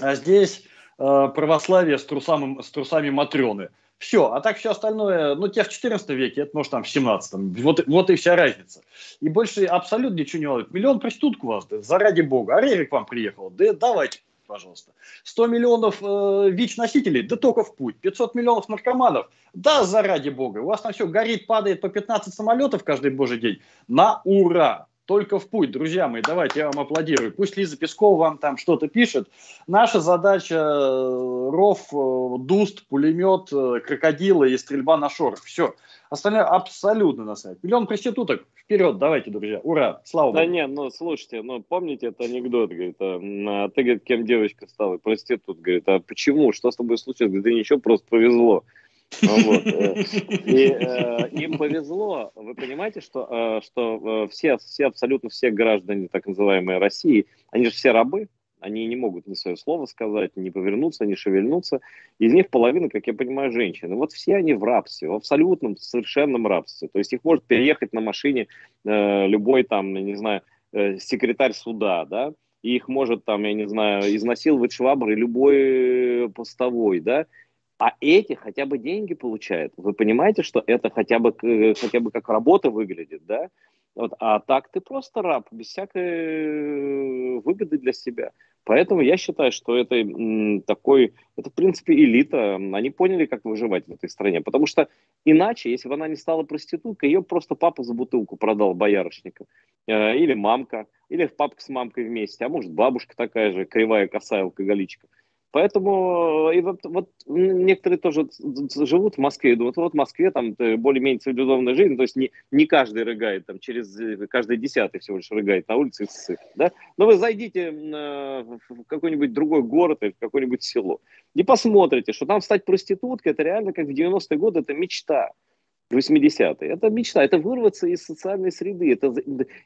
а здесь э, православие с, трусами, с трусами Матрены. Все, а так все остальное, ну, те в 14 веке, это может там в 17 вот, вот и вся разница. И больше абсолютно ничего не надо. Миллион проституток у вас, да, заради бога. А Рерик к вам приехал, да давайте пожалуйста. 100 миллионов э, ВИЧ-носителей, да только в путь. 500 миллионов наркоманов, да заради бога. У вас там все горит, падает по 15 самолетов каждый божий день. На ура! только в путь, друзья мои, давайте я вам аплодирую. Пусть Лиза Пескова вам там что-то пишет. Наша задача э, ров, э, дуст, пулемет, э, крокодилы и стрельба на шорах. Все. Остальное абсолютно насрать. Миллион проституток. Вперед, давайте, друзья. Ура. Слава Да нет, ну слушайте, ну помните это анекдот, говорит, а, а ты, говорит, кем девочка стала? Проститут, говорит, а почему? Что с тобой случилось? Говорит, да ничего, просто повезло. Вот. Э, и э, им повезло. Вы понимаете, что, э, что все, все, абсолютно все граждане так называемой России, они же все рабы, они не могут ни свое слово сказать, ни повернуться, ни шевельнуться. Из них половина, как я понимаю, женщины. Вот все они в рабстве, в абсолютном, совершенном рабстве. То есть их может переехать на машине э, любой там, я не знаю, э, секретарь суда, да, и их может там, я не знаю, изнасиловать швабры любой постовой, да, а эти хотя бы деньги получают. Вы понимаете, что это хотя бы, хотя бы как работа выглядит, да? Вот, а так ты просто раб, без всякой э, выгоды для себя. Поэтому я считаю, что это такой, это в принципе элита. Они поняли, как выживать в этой стране. Потому что иначе, если бы она не стала проституткой, ее просто папа за бутылку продал боярышника. Э, или мамка, или папка с мамкой вместе. А может бабушка такая же, кривая косая алкоголичка. Поэтому и вот, вот некоторые тоже живут в Москве и думают, вот в Москве там э, более-менее цивилизованная жизнь, то есть не, не каждый рыгает, там через э, каждый десятый всего лишь рыгает на улице да? Но вы зайдите в какой-нибудь другой город или в какое-нибудь село и посмотрите, что там стать проституткой, это реально как в 90-е годы, это мечта. 80-е. Это мечта, это вырваться из социальной среды, это,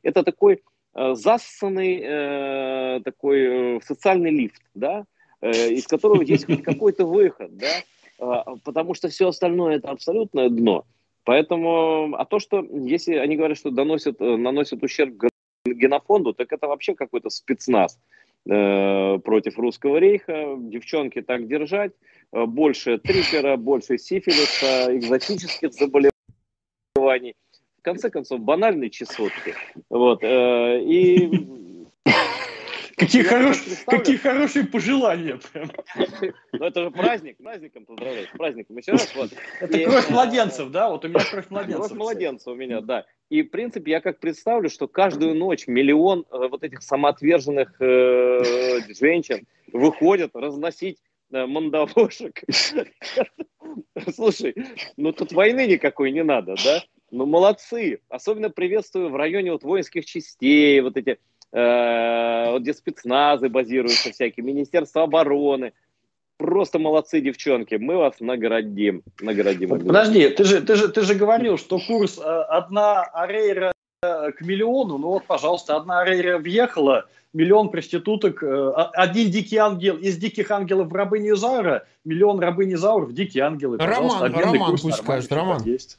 это такой э, зассанный э, такой э, социальный лифт, да, Э, из которого есть хоть какой-то выход, да, а, потому что все остальное это абсолютное дно. Поэтому, а то, что если они говорят, что доносят, э, наносят ущерб генофонду, так это вообще какой-то спецназ э, против русского рейха. Девчонки так держать. Э, больше трипера, больше сифилиса, экзотических заболеваний. В конце концов, банальные чесотки. Вот. Э, и Какие, хорош... Какие хорошие пожелания. Прям. Ну, это же праздник, праздником поздравляю, с праздником еще раз. Вот. Это и, кровь младенцев, да? Вот у меня кровь младенцев. Кровь младенцев у меня, да. И, в принципе, я как представлю, что каждую ночь миллион э, вот этих самоотверженных э, женщин выходят разносить э, мандавошек. Слушай, ну тут войны никакой не надо, да? Ну, молодцы. Особенно приветствую в районе вот воинских частей, вот эти вот где спецназы базируются всякие, Министерство обороны. Просто молодцы, девчонки, мы вас наградим. наградим Подожди, ты же, ты, же, ты же говорил, что курс э, одна арейра к миллиону, ну вот, пожалуйста, одна арерия въехала, миллион проституток, э, один дикий ангел из диких ангелов в рабыни Изаура, миллион рабыни Изаура в дикие ангелы. Роман, Роман пусть скажет, Роман. Есть.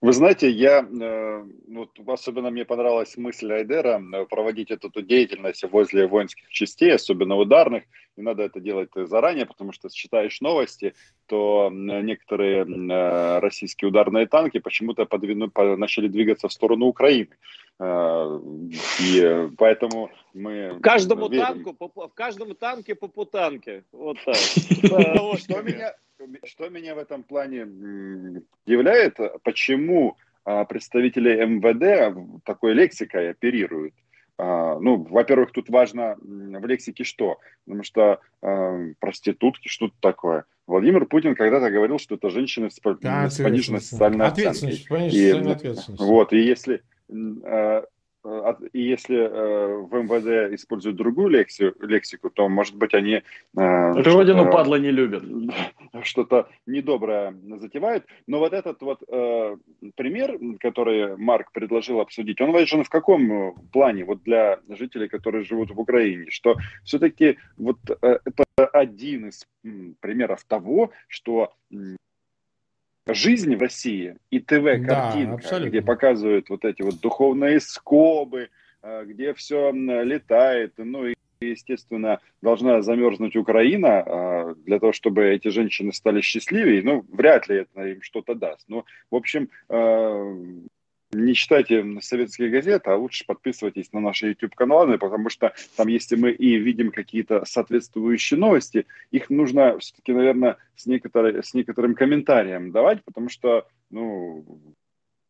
Вы знаете, я, э, вот, особенно мне понравилась мысль Айдера э, проводить эту, эту деятельность возле воинских частей, особенно ударных. Не надо это делать заранее, потому что читаешь новости, то некоторые э, российские ударные танки почему-то подвину, начали двигаться в сторону Украины. И поэтому мы... Каждому верим. танку, по, в каждом танке по путанке. Вот так. Что меня что меня в этом плане удивляет, почему а, представители МВД такой лексикой оперируют. А, ну, во-первых, тут важно в лексике что? Потому что э, проститутки, что тут такое? Владимир Путин когда-то говорил, что это женщины с, да, с пониженной социальной оценкой. И, вот, и если Э, и если э, в МВД используют другую лексию, лексику, то, может быть, они... Э, Родину падла не любят. Что-то недоброе затевают. Но вот этот вот э, пример, который Марк предложил обсудить, он важен в каком плане вот для жителей, которые живут в Украине? Что все-таки вот э, это один из примеров того, что жизни в России и ТВ-картинка, да, где показывают вот эти вот духовные скобы, э, где все летает, ну и естественно, должна замерзнуть Украина э, для того, чтобы эти женщины стали счастливее. Ну, вряд ли это им что-то даст. Но, в общем, э, не читайте советские газеты, а лучше подписывайтесь на наши YouTube-каналы, потому что там, если мы и видим какие-то соответствующие новости, их нужно все-таки, наверное, с, некоторой, с некоторым комментарием давать, потому что, ну,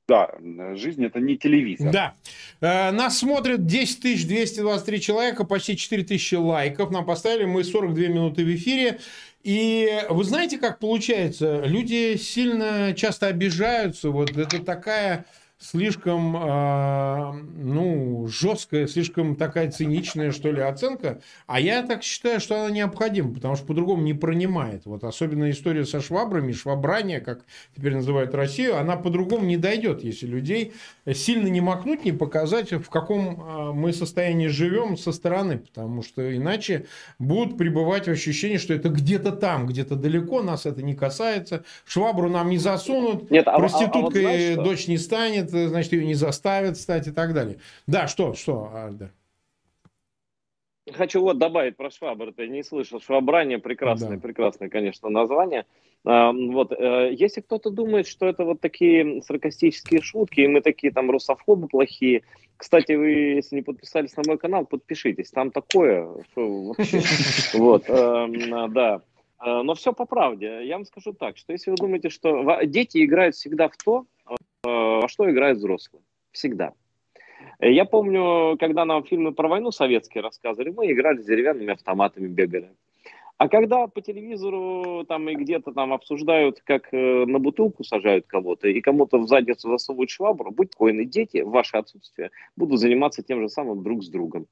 да, жизнь это не телевизор. Да. Э, нас смотрят 10 223 человека, почти 4 тысячи лайков. Нам поставили, мы 42 минуты в эфире. И вы знаете, как получается? Люди сильно часто обижаются. Вот это такая слишком, э, ну, жесткая, слишком такая циничная, что ли, оценка. А я так считаю, что она необходима, потому что по-другому не пронимает. Вот особенно история со швабрами, швабрание, как теперь называют Россию, она по-другому не дойдет, если людей сильно не макнуть, не показать, в каком а, мы состоянии живем со стороны, потому что иначе будут пребывать в ощущении, что это где-то там, где-то далеко, нас это не касается, швабру нам не засунут, Нет, а, проституткой а, а вот дочь не станет, значит, ее не заставят стать и так далее. Да, что, что, Альдер? Хочу вот добавить про Швабр, ты не слышал. Швабрание прекрасное, да. прекрасное, конечно, название. А, вот, э, если кто-то думает, что это вот такие саркастические шутки, и мы такие там русофобы плохие, кстати, вы, если не подписались на мой канал, подпишитесь. Там такое, что вообще... Вот, эм, да. Э, но все по правде. Я вам скажу так, что если вы думаете, что дети играют всегда в то, во что играют взрослые. Всегда. Я помню, когда нам фильмы про войну советские рассказывали, мы играли с деревянными автоматами, бегали. А когда по телевизору там и где-то там обсуждают, как э, на бутылку сажают кого-то и кому-то в задницу засовывают швабру, будь коины дети в ваше отсутствие будут заниматься тем же самым друг с другом.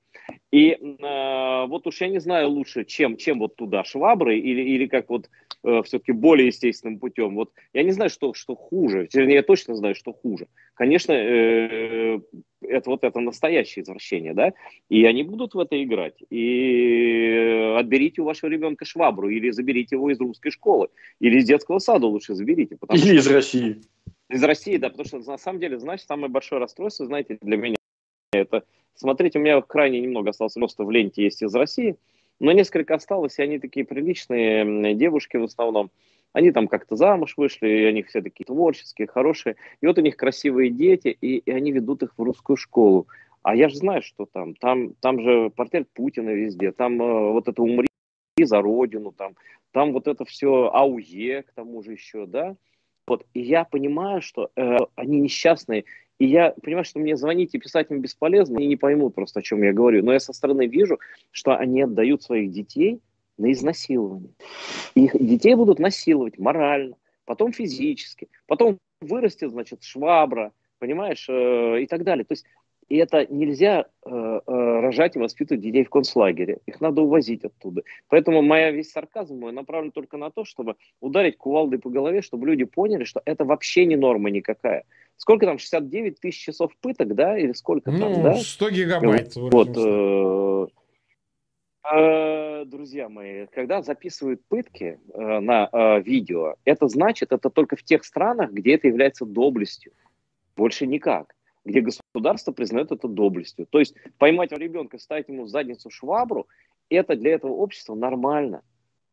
И э, вот уж я не знаю лучше, чем, чем вот туда швабры или, или как вот э, все-таки более естественным путем. Вот я не знаю, что, что хуже. Вернее, я точно знаю, что хуже. Конечно, э, это вот это настоящее извращение, да, и они будут в это играть. И отберите у вашего ребенка швабру, или заберите его из русской школы, или из детского сада лучше заберите. Или что... из России. Из России, да, потому что на самом деле, значит, самое большое расстройство, знаете, для меня это... Смотрите, у меня крайне немного осталось просто в ленте есть из России, но несколько осталось, и они такие приличные девушки в основном. Они там как-то замуж вышли, и они все такие творческие, хорошие. И вот у них красивые дети, и, и они ведут их в русскую школу. А я же знаю, что там. Там, там же портрет Путина везде. Там э, вот это «Умри за Родину», там, там вот это все АУЕ, к тому же еще, да. Вот, и я понимаю, что э, они несчастные, и я понимаю, что мне звонить и писать им бесполезно, они не поймут просто, о чем я говорю. Но я со стороны вижу, что они отдают своих детей на изнасилование. Их детей будут насиловать морально, потом физически, потом вырастет, значит, швабра, понимаешь, э, и так далее. То есть и это нельзя э, э, рожать и воспитывать детей в концлагере. Их надо увозить оттуда. Поэтому моя весь сарказм мой направлен только на то, чтобы ударить кувалдой по голове, чтобы люди поняли, что это вообще не норма никакая. сколько там, 69 тысяч часов пыток, да, или сколько ну, там, да? 100 гигабайт. Вот, э, э, друзья мои, когда записывают пытки э, на э, видео, это значит, это только в тех странах, где это является доблестью. Больше никак где государство признает это доблестью. То есть поймать ребенка, ставить ему в задницу швабру, это для этого общества нормально.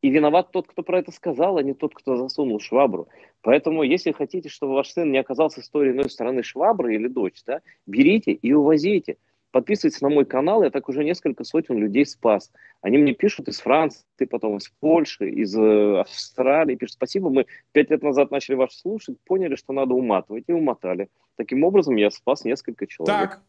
И виноват тот, кто про это сказал, а не тот, кто засунул швабру. Поэтому, если хотите, чтобы ваш сын не оказался с той или иной стороны швабры или дочь, да, берите и увозите. Подписывайтесь на мой канал, я так уже несколько сотен людей спас. Они мне пишут из Франции, потом из Польши, из э, Австралии. Пишут, спасибо, мы пять лет назад начали вас слушать, поняли, что надо уматывать, и умотали. Таким образом, я спас несколько человек. Так,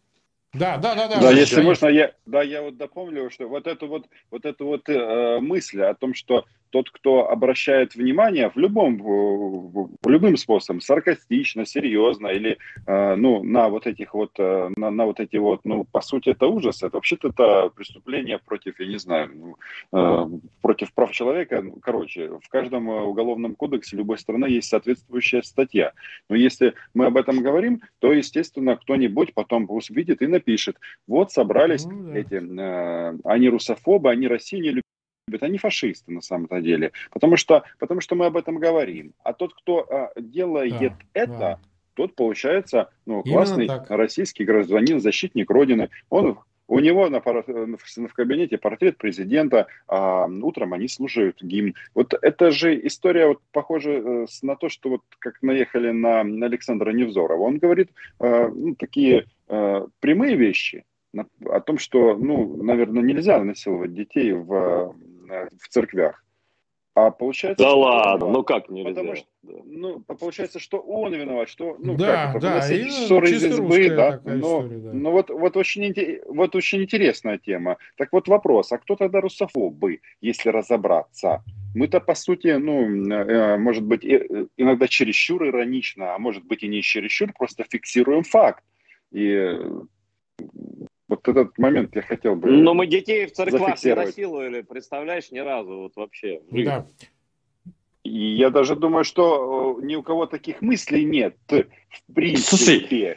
да, да, да, да. Да, если можно, я, да, я вот дополню, что вот эту вот, вот эту вот э, мысль о том, что тот, кто обращает внимание в любом, в, в любым способом, саркастично, серьезно или, э, ну, на вот этих вот, э, на, на вот эти вот, ну, по сути, это ужас, это вообще-то это преступление против, я не знаю, ну, э, против прав человека, ну, короче, в каждом уголовном кодексе любой страны есть соответствующая статья. Но если мы об этом говорим, то, естественно, кто-нибудь потом увидит и напишет, вот собрались ну, да. эти, э, они русофобы, они Россию не любят, они фашисты на самом-то деле, потому что, потому что мы об этом говорим. А тот, кто а, делает да, это, да. тот получается ну, классный российский гражданин, защитник Родины. Он у него на, в кабинете портрет президента, а утром они слушают гимн. Вот это же история вот похожа э, на то, что вот как наехали на Александра Невзорова. Он говорит э, ну, такие э, прямые вещи о том, что, ну, наверное, нельзя насиловать детей в в церквях. А получается... Да ладно, ну как нельзя? Потому что, ну, получается, что он виноват, что, ну, да, как да, и ссоры из избы, да, но, история, да. но вот, вот, очень, вот очень интересная тема. Так вот вопрос, а кто тогда русофобы, если разобраться? Мы-то, по сути, ну, э, может быть, иногда чересчур иронично, а может быть и не чересчур, просто фиксируем факт. И вот этот момент я хотел бы Но мы детей в церквах не насиловали, представляешь, ни разу вот вообще. Да. И я даже думаю, что ни у кого таких мыслей нет, в принципе. Слушай,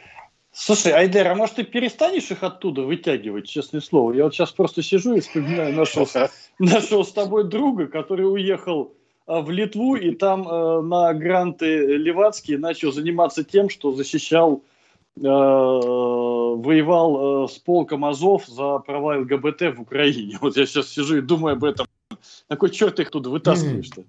слушай Айдер, а может ты перестанешь их оттуда вытягивать, честное слово? Я вот сейчас просто сижу и вспоминаю нашего, нашего с тобой друга, который уехал а, в Литву и там э, на гранты Левацкие начал заниматься тем, что защищал Э, воевал э, с полком Азов за права ЛГБТ в Украине. Вот я сейчас сижу и думаю об этом. На кой черт их туда вытаскиваешь-то?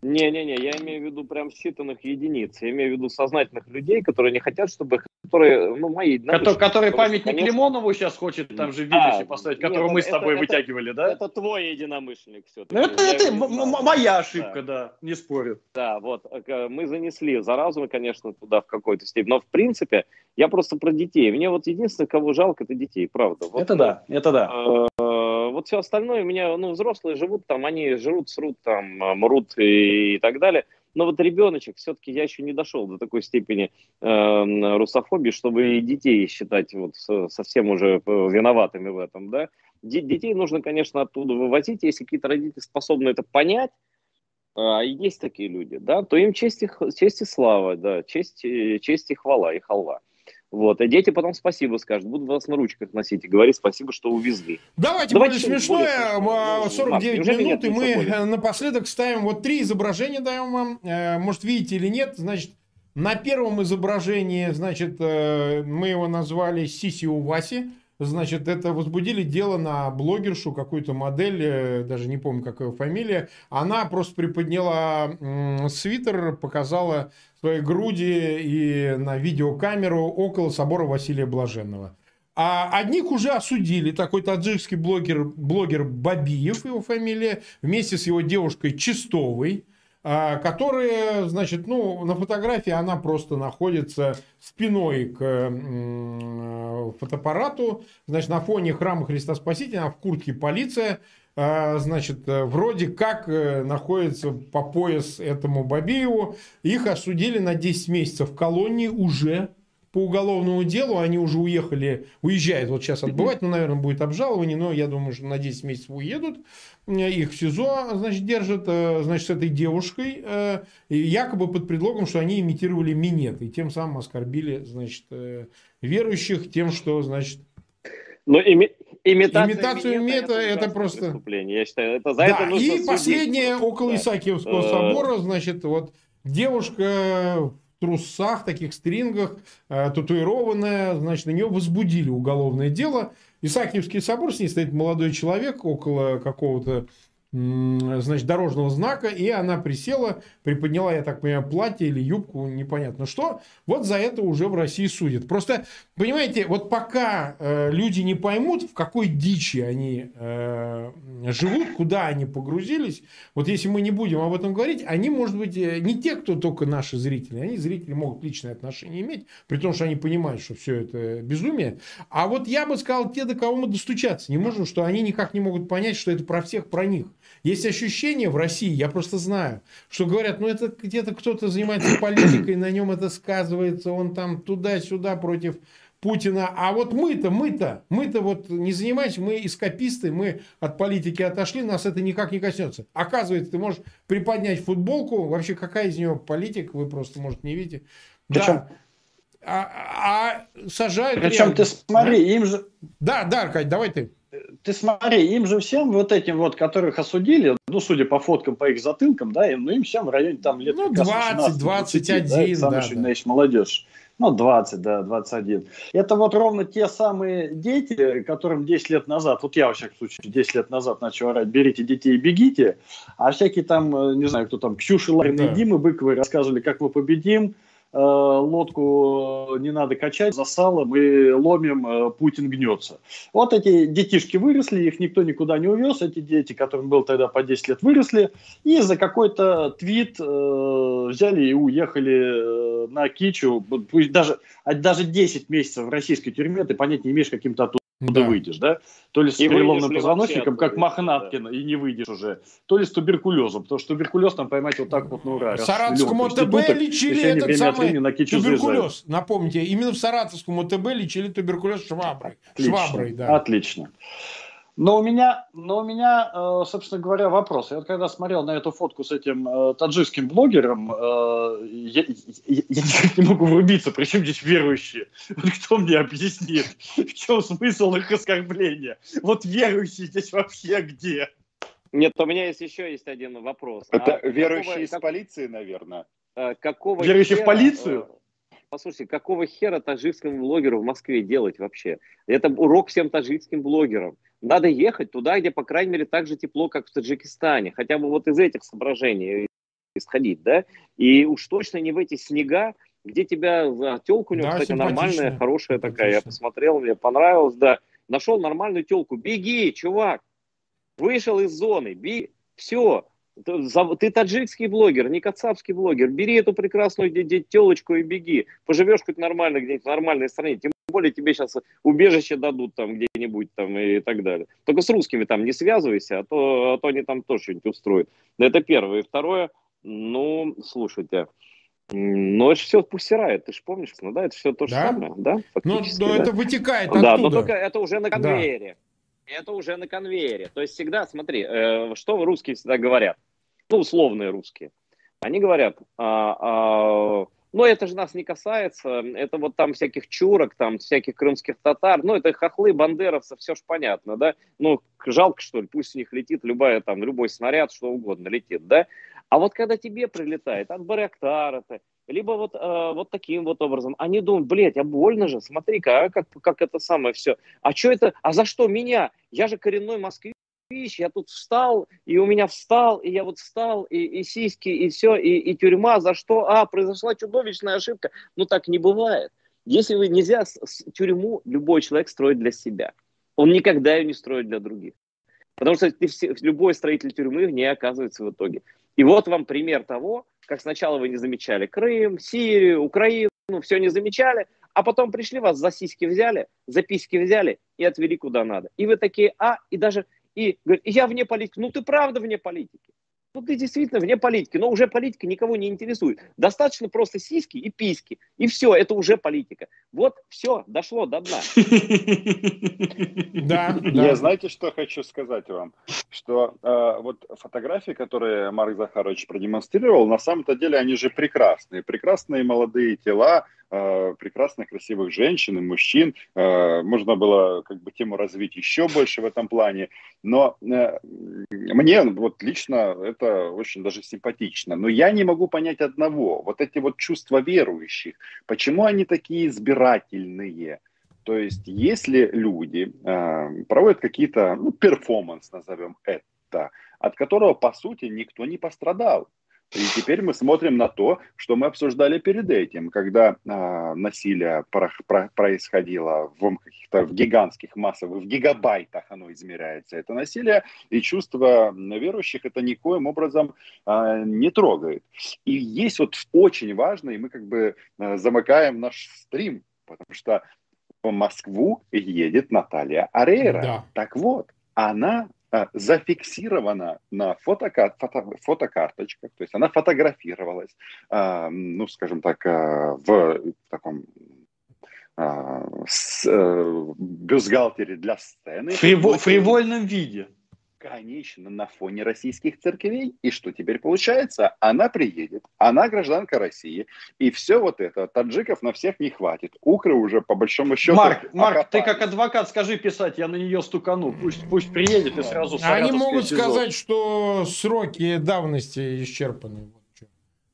Не-не-не, я имею в виду прям считанных единиц. Я имею в виду сознательных людей, которые не хотят, чтобы... Которые, ну, мои... Которые, которые памятник конечно... Лимонову сейчас хочет там же в а, поставить, который нет, мы с тобой это, вытягивали, да? Это твой единомышленник все-таки. Ну, это, это моя ошибка, да. да, не спорю. Да, вот. Э, мы занесли заразу, конечно, туда в какой-то степени. Но, в принципе, я просто про детей. Мне вот единственное, кого жалко, это детей, правда. Вот, это да, это да. Э, вот все остальное у меня, ну, взрослые живут там, они жрут, срут там, а, мрут и, и так далее. Но вот ребеночек, все-таки я еще не дошел до такой степени э, русофобии, чтобы детей считать вот совсем уже э, виноватыми в этом, да. Детей нужно, конечно, оттуда вывозить, если какие-то родители способны это понять, а есть такие люди, да, то им честь и, честь и слава, да, честь, честь и хвала, и халва. Вот, и дети потом спасибо скажут, будут вас на ручках носить и говорить спасибо, что увезли. Давайте, Давайте более смешное, более 49 Марк, минут, и мы более. напоследок ставим вот три изображения, даем вам, э, может, видите или нет, значит, на первом изображении, значит, э, мы его назвали Сиси у Васи, Значит, это возбудили дело на блогершу, какую-то модель, э, даже не помню, какая фамилия. Она просто приподняла свитер, показала свои груди и на видеокамеру около собора Василия Блаженного. А одних уже осудили. Такой таджикский блогер, блогер Бабиев, его фамилия, вместе с его девушкой Чистовой – а, которая, значит, ну, на фотографии она просто находится спиной к фотоаппарату, значит, на фоне храма Христа Спасителя, в куртке полиция, а, значит, вроде как э, находится по пояс этому Бабиеву. Их осудили на 10 месяцев колонии уже по уголовному делу, они уже уехали, уезжают. Вот сейчас отбывать, ну, наверное, будет обжалование, но я думаю, что на 10 месяцев уедут, их в СИЗО, значит, держат, э, значит, с этой девушкой, э, якобы под предлогом, что они имитировали минет, и тем самым оскорбили, значит, э, верующих тем, что, значит... Но ими... Имитация Имитацию мета это, просто... Я считаю, это за да, это нужно и последнее около Исаакиевского собора, значит, вот девушка трусах, таких стрингах, э, татуированная, значит, на нее возбудили уголовное дело. Исаакиевский собор, с ней стоит молодой человек около какого-то значит, дорожного знака, и она присела, приподняла, я так понимаю, платье или юбку, непонятно что. Вот за это уже в России судят. Просто, понимаете, вот пока э, люди не поймут, в какой дичи они э, живут, куда они погрузились, вот если мы не будем об этом говорить, они, может быть, э, не те, кто только наши зрители, они, зрители, могут личное отношение иметь, при том, что они понимают, что все это безумие. А вот я бы сказал, те, до кого мы достучаться не можем, что они никак не могут понять, что это про всех, про них. Есть ощущение в России, я просто знаю, что говорят, ну это где-то кто-то занимается политикой, на нем это сказывается, он там туда-сюда против Путина. А вот мы-то, мы-то, мы-то вот не занимаемся, мы эскаписты, мы от политики отошли, нас это никак не коснется. Оказывается, ты можешь приподнять футболку, вообще какая из нее политика, вы просто, может, не видите. Причем, да. А, а сажают... Причем реально. ты смотри, им же... Да, да, Аркадий, давай ты ты смотри, им же всем вот этим вот, которых осудили, ну, судя по фоткам, по их затылкам, да, им, ну, им всем в районе там лет ну, 20, 21, 20, да, это самая да, да. молодежь. Ну, 20, да, 21. Это вот ровно те самые дети, которым 10 лет назад, вот я, во всяком случае, 10 лет назад начал орать, берите детей и бегите, а всякие там, э, не знаю, кто там, Ксюши, Ларины, да. Димы Быковой рассказывали, как мы победим, лодку не надо качать, засало, мы ломим, э, Путин гнется. Вот эти детишки выросли, их никто никуда не увез, эти дети, которым было тогда по 10 лет, выросли, и за какой-то твит э, взяли и уехали э, на Кичу, даже, даже 10 месяцев в российской тюрьме, ты понять не имеешь, каким-то оттуда да. выйдешь, да? То ли с и переломным позвоночником, как Мохнаткин, и не выйдешь уже, то ли с туберкулезом, потому что туберкулез там поймать вот так вот на ура. В Саратовском ОТБ лечили этот самый туберкулез. Напомните, именно в Саратовском ОТБ лечили туберкулез шваброй. Отлично, шваброй, да. Отлично. Но у меня, но у меня, э, собственно говоря, вопрос. Я вот когда смотрел на эту фотку с этим э, таджикским блогером, э, я, я, я не могу врубиться, причем здесь верующие. Вот кто мне объяснит, в чем смысл их оскорбления? Вот верующие здесь вообще где? Нет, у меня есть еще есть один вопрос. Это а верующие какого, из как, полиции, наверное. Какого верующие хера, в полицию? Послушайте, какого хера таджикскому блогеру в Москве делать вообще? Это урок всем таджикским блогерам. Надо ехать туда, где, по крайней мере, так же тепло, как в Таджикистане. Хотя бы вот из этих соображений исходить, да? И уж точно не в эти снега, где тебя... Телка у него, да, кстати, нормальная, хорошая такая. Я посмотрел, мне понравилось, да. Нашел нормальную телку. Беги, чувак! Вышел из зоны, беги. Все, ты таджикский блогер, не кацапский блогер. Бери эту прекрасную телочку и беги. Поживешь хоть нормально где-нибудь в нормальной стране. Тем более тебе сейчас убежище дадут там где-нибудь там и так далее. Только с русскими там не связывайся, а то, а то они там тоже что-нибудь устроят. Это первое. И второе, ну, слушайте, но это все пустирает, ты же помнишь, ну да, это все то же да? самое, да? Ну, но да? это вытекает оттуда. Да, но только это уже на конвейере. Да. Это уже на конвейере. То есть всегда, смотри, э, что русские всегда говорят, ну, условные русские. Они говорят, а, а, но это же нас не касается, это вот там всяких чурок, там всяких крымских татар, ну это хохлы, бандеровцы, все ж понятно, да, ну жалко что ли, пусть у них летит любая там, любой снаряд, что угодно летит, да, а вот когда тебе прилетает от Барактара-то, либо вот, э, вот таким вот образом, они думают, блядь, а больно же, смотри-ка, а как, как это самое все, а что это, а за что меня, я же коренной москвич, я тут встал, и у меня встал, и я вот встал, и, и сиськи, и все, и, и тюрьма, за что? А, произошла чудовищная ошибка. Ну, так не бывает. Если вы нельзя с, с, тюрьму любой человек строит для себя. Он никогда ее не строит для других. Потому что ты все, любой строитель тюрьмы в ней оказывается в итоге. И вот вам пример того, как сначала вы не замечали Крым, Сирию, Украину, все не замечали, а потом пришли, вас за сиськи взяли, за письки взяли и отвели куда надо. И вы такие, а, и даже и говорит, я вне политики. Ну ты правда вне политики. ну, ты действительно вне политики, но уже политика никого не интересует. Достаточно просто сиськи и письки, и все, это уже политика. Вот, все, дошло до дна. Да, Я знаете, что хочу сказать вам? Что э, вот фотографии, которые Марк Захарович продемонстрировал, на самом-то деле они же прекрасные. Прекрасные молодые тела, э, прекрасных красивых женщин и мужчин. Э, можно было как бы тему развить еще больше в этом плане. Но э, мне вот лично это очень даже симпатично. Но я не могу понять одного. Вот эти вот чувства верующих, почему они такие избирательные? То есть, если люди э, проводят какие-то, ну, перформанс, назовем это, от которого, по сути, никто не пострадал, и теперь мы смотрим на то, что мы обсуждали перед этим, когда э, насилие про, про, происходило в каких-то в гигантских массовых, в гигабайтах оно измеряется, это насилие, и чувство верующих это никоим образом э, не трогает. И есть вот очень важно, и мы как бы э, замыкаем наш стрим, потому что в Москву едет Наталья Арейра. Да. Так вот, она зафиксирована на фотокар фото, фотокарточках, то есть она фотографировалась, а, ну, скажем так, а, в таком с, э, бюстгальтере для сцены. В фривольном виде конечно, на фоне российских церквей. И что теперь получается? Она приедет, она гражданка России, и все вот это, таджиков на всех не хватит. Укры уже по большому счету Марк, Марк ты как адвокат скажи писать, я на нее стукану, пусть, пусть приедет и сразу Они могут сезон. сказать, что сроки давности исчерпаны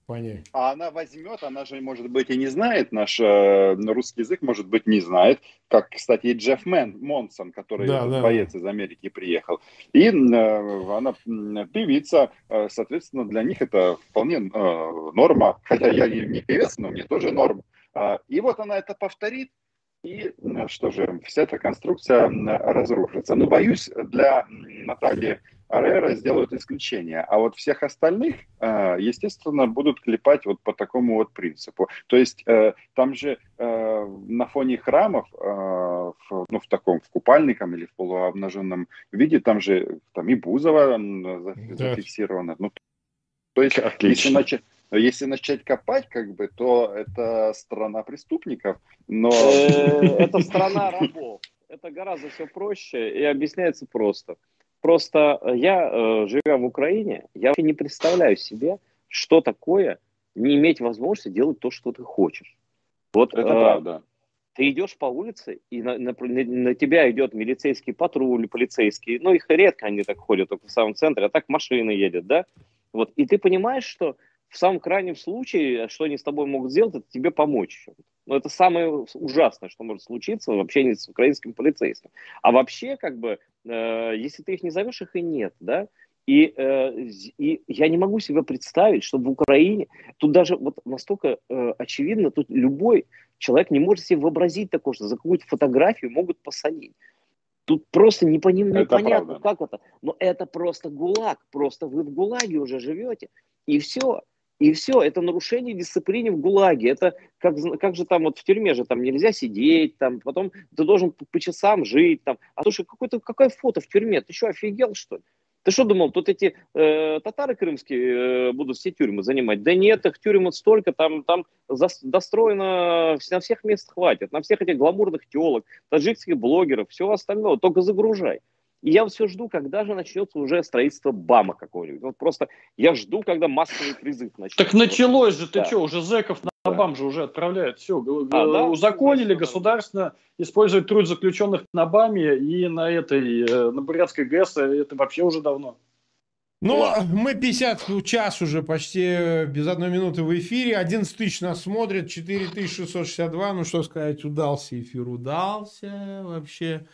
понять. А она возьмет, она же, может быть, и не знает, наш э, русский язык, может быть, не знает, как, кстати, и Джефф Мэн, Монсон, который да, да. боец из Америки приехал. И э, она певица, э, соответственно, для них это вполне э, норма, хотя я не певец, но мне тоже норм. Э, и вот она это повторит, и э, что же, вся эта конструкция разрушится. Но боюсь, для Натальи Арера сделают исключение, а вот всех остальных, э, естественно, будут клепать вот по такому вот принципу. То есть э, там же э, на фоне храмов, ну, в таком, в купальником или в полуобнаженном виде, там же там и Бузова зафиксировано. Ну, то есть, Отлично. если начать если начать копать, как бы, то это страна преступников, но... Это страна рабов. Это гораздо все проще и объясняется просто. Просто э, я, э, живя в Украине, я вообще не представляю себе, что такое не иметь возможности делать то, что ты хочешь. Вот, Это э, правда. Ты идешь по улице, и на, на, на тебя идет милицейский патруль, полицейский. Ну, их редко они так ходят, только в самом центре, а так машина едет, да? Вот, и ты понимаешь, что в самом крайнем случае, что они с тобой могут сделать, это тебе помочь. Но это самое ужасное, что может случиться в общении с украинским полицейским. А вообще, как бы, э, если ты их не зовешь, их и нет, да? И, э, и я не могу себе представить, что в Украине, тут даже вот настолько э, очевидно, тут любой человек не может себе вообразить такое, что за какую-то фотографию могут посадить. Тут просто не непонятно, как это. Но это просто ГУЛАГ. Просто вы в ГУЛАГе уже живете. И все. И все, это нарушение дисциплины в ГУЛАГе. Это как, как же там вот в тюрьме же там нельзя сидеть, там, потом ты должен по, по часам жить. Там. А что какое-то какое фото в тюрьме? Ты что, офигел, что ли? Ты что думал, тут эти э, татары крымские э, будут все тюрьмы занимать? Да нет, их тюрем вот столько, там, там за, достроено, на всех мест хватит, на всех этих гламурных телок, таджикских блогеров, все остальное, только загружай. И я все жду, когда же начнется уже строительство БАМа какого-нибудь. Вот просто я жду, когда массовый призыв начнется. Так началось же, ты да. что, уже зэков на да. БАМ же уже отправляют. Все, а, да? узаконили да, государственно использовать труд заключенных на БАМе и на этой, э, на Бурятской ГЭС, это вообще уже давно. Ну, Ладно. мы 50 час уже почти без одной минуты в эфире. 11 тысяч нас смотрит, 4662. Ну, что сказать, удался эфир, удался вообще.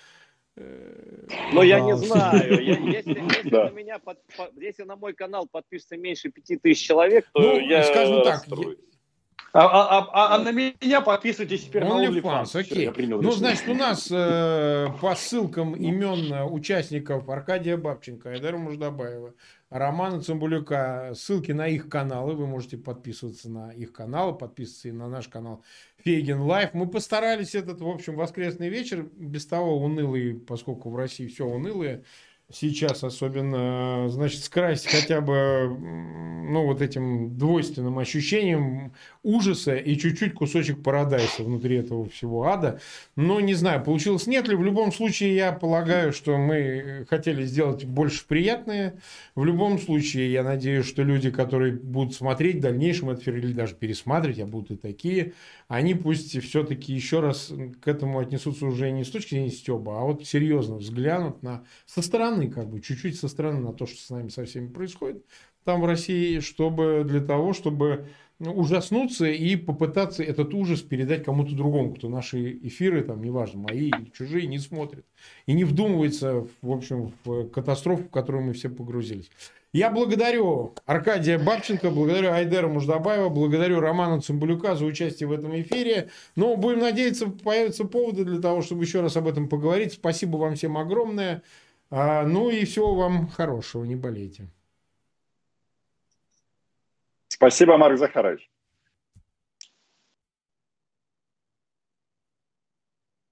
Но я не знаю. если, если, на меня под, если на мой канал подпишется меньше пяти тысяч человек, то ну, я скажем так, а, а, а, а на меня подписывайтесь теперь на OnlyFans. Окей. Все, ну, значит, у нас э, по ссылкам имен участников Аркадия Бабченко, Айдера Муждабаева, Романа Цимбалюка, ссылки на их каналы, вы можете подписываться на их каналы, подписываться и на наш канал Фейгин Live. Мы постарались этот, в общем, воскресный вечер, без того унылый, поскольку в России все унылые, сейчас особенно, значит, скрасить хотя бы, ну, вот этим двойственным ощущением ужаса и чуть-чуть кусочек парадайса внутри этого всего ада. Но не знаю, получилось нет ли. В любом случае, я полагаю, что мы хотели сделать больше приятное. В любом случае, я надеюсь, что люди, которые будут смотреть в дальнейшем этот эфир или даже пересматривать, а будут и такие, они пусть все-таки еще раз к этому отнесутся уже не с точки зрения Стеба, а вот серьезно взглянут на со стороны, как бы, чуть-чуть со стороны на то, что с нами со всеми происходит там в России, чтобы для того, чтобы ну, ужаснуться и попытаться этот ужас передать кому-то другому, кто наши эфиры, там, неважно, мои или чужие, не смотрит. И не вдумывается, в общем, в катастрофу, в которую мы все погрузились. Я благодарю Аркадия Бабченко, благодарю Айдера Муждабаева, благодарю Романа Цымбалюка за участие в этом эфире. Но будем надеяться, появятся поводы для того, чтобы еще раз об этом поговорить. Спасибо вам всем огромное. А, ну и всего вам хорошего, не болейте. Спасибо, Марк Захарович.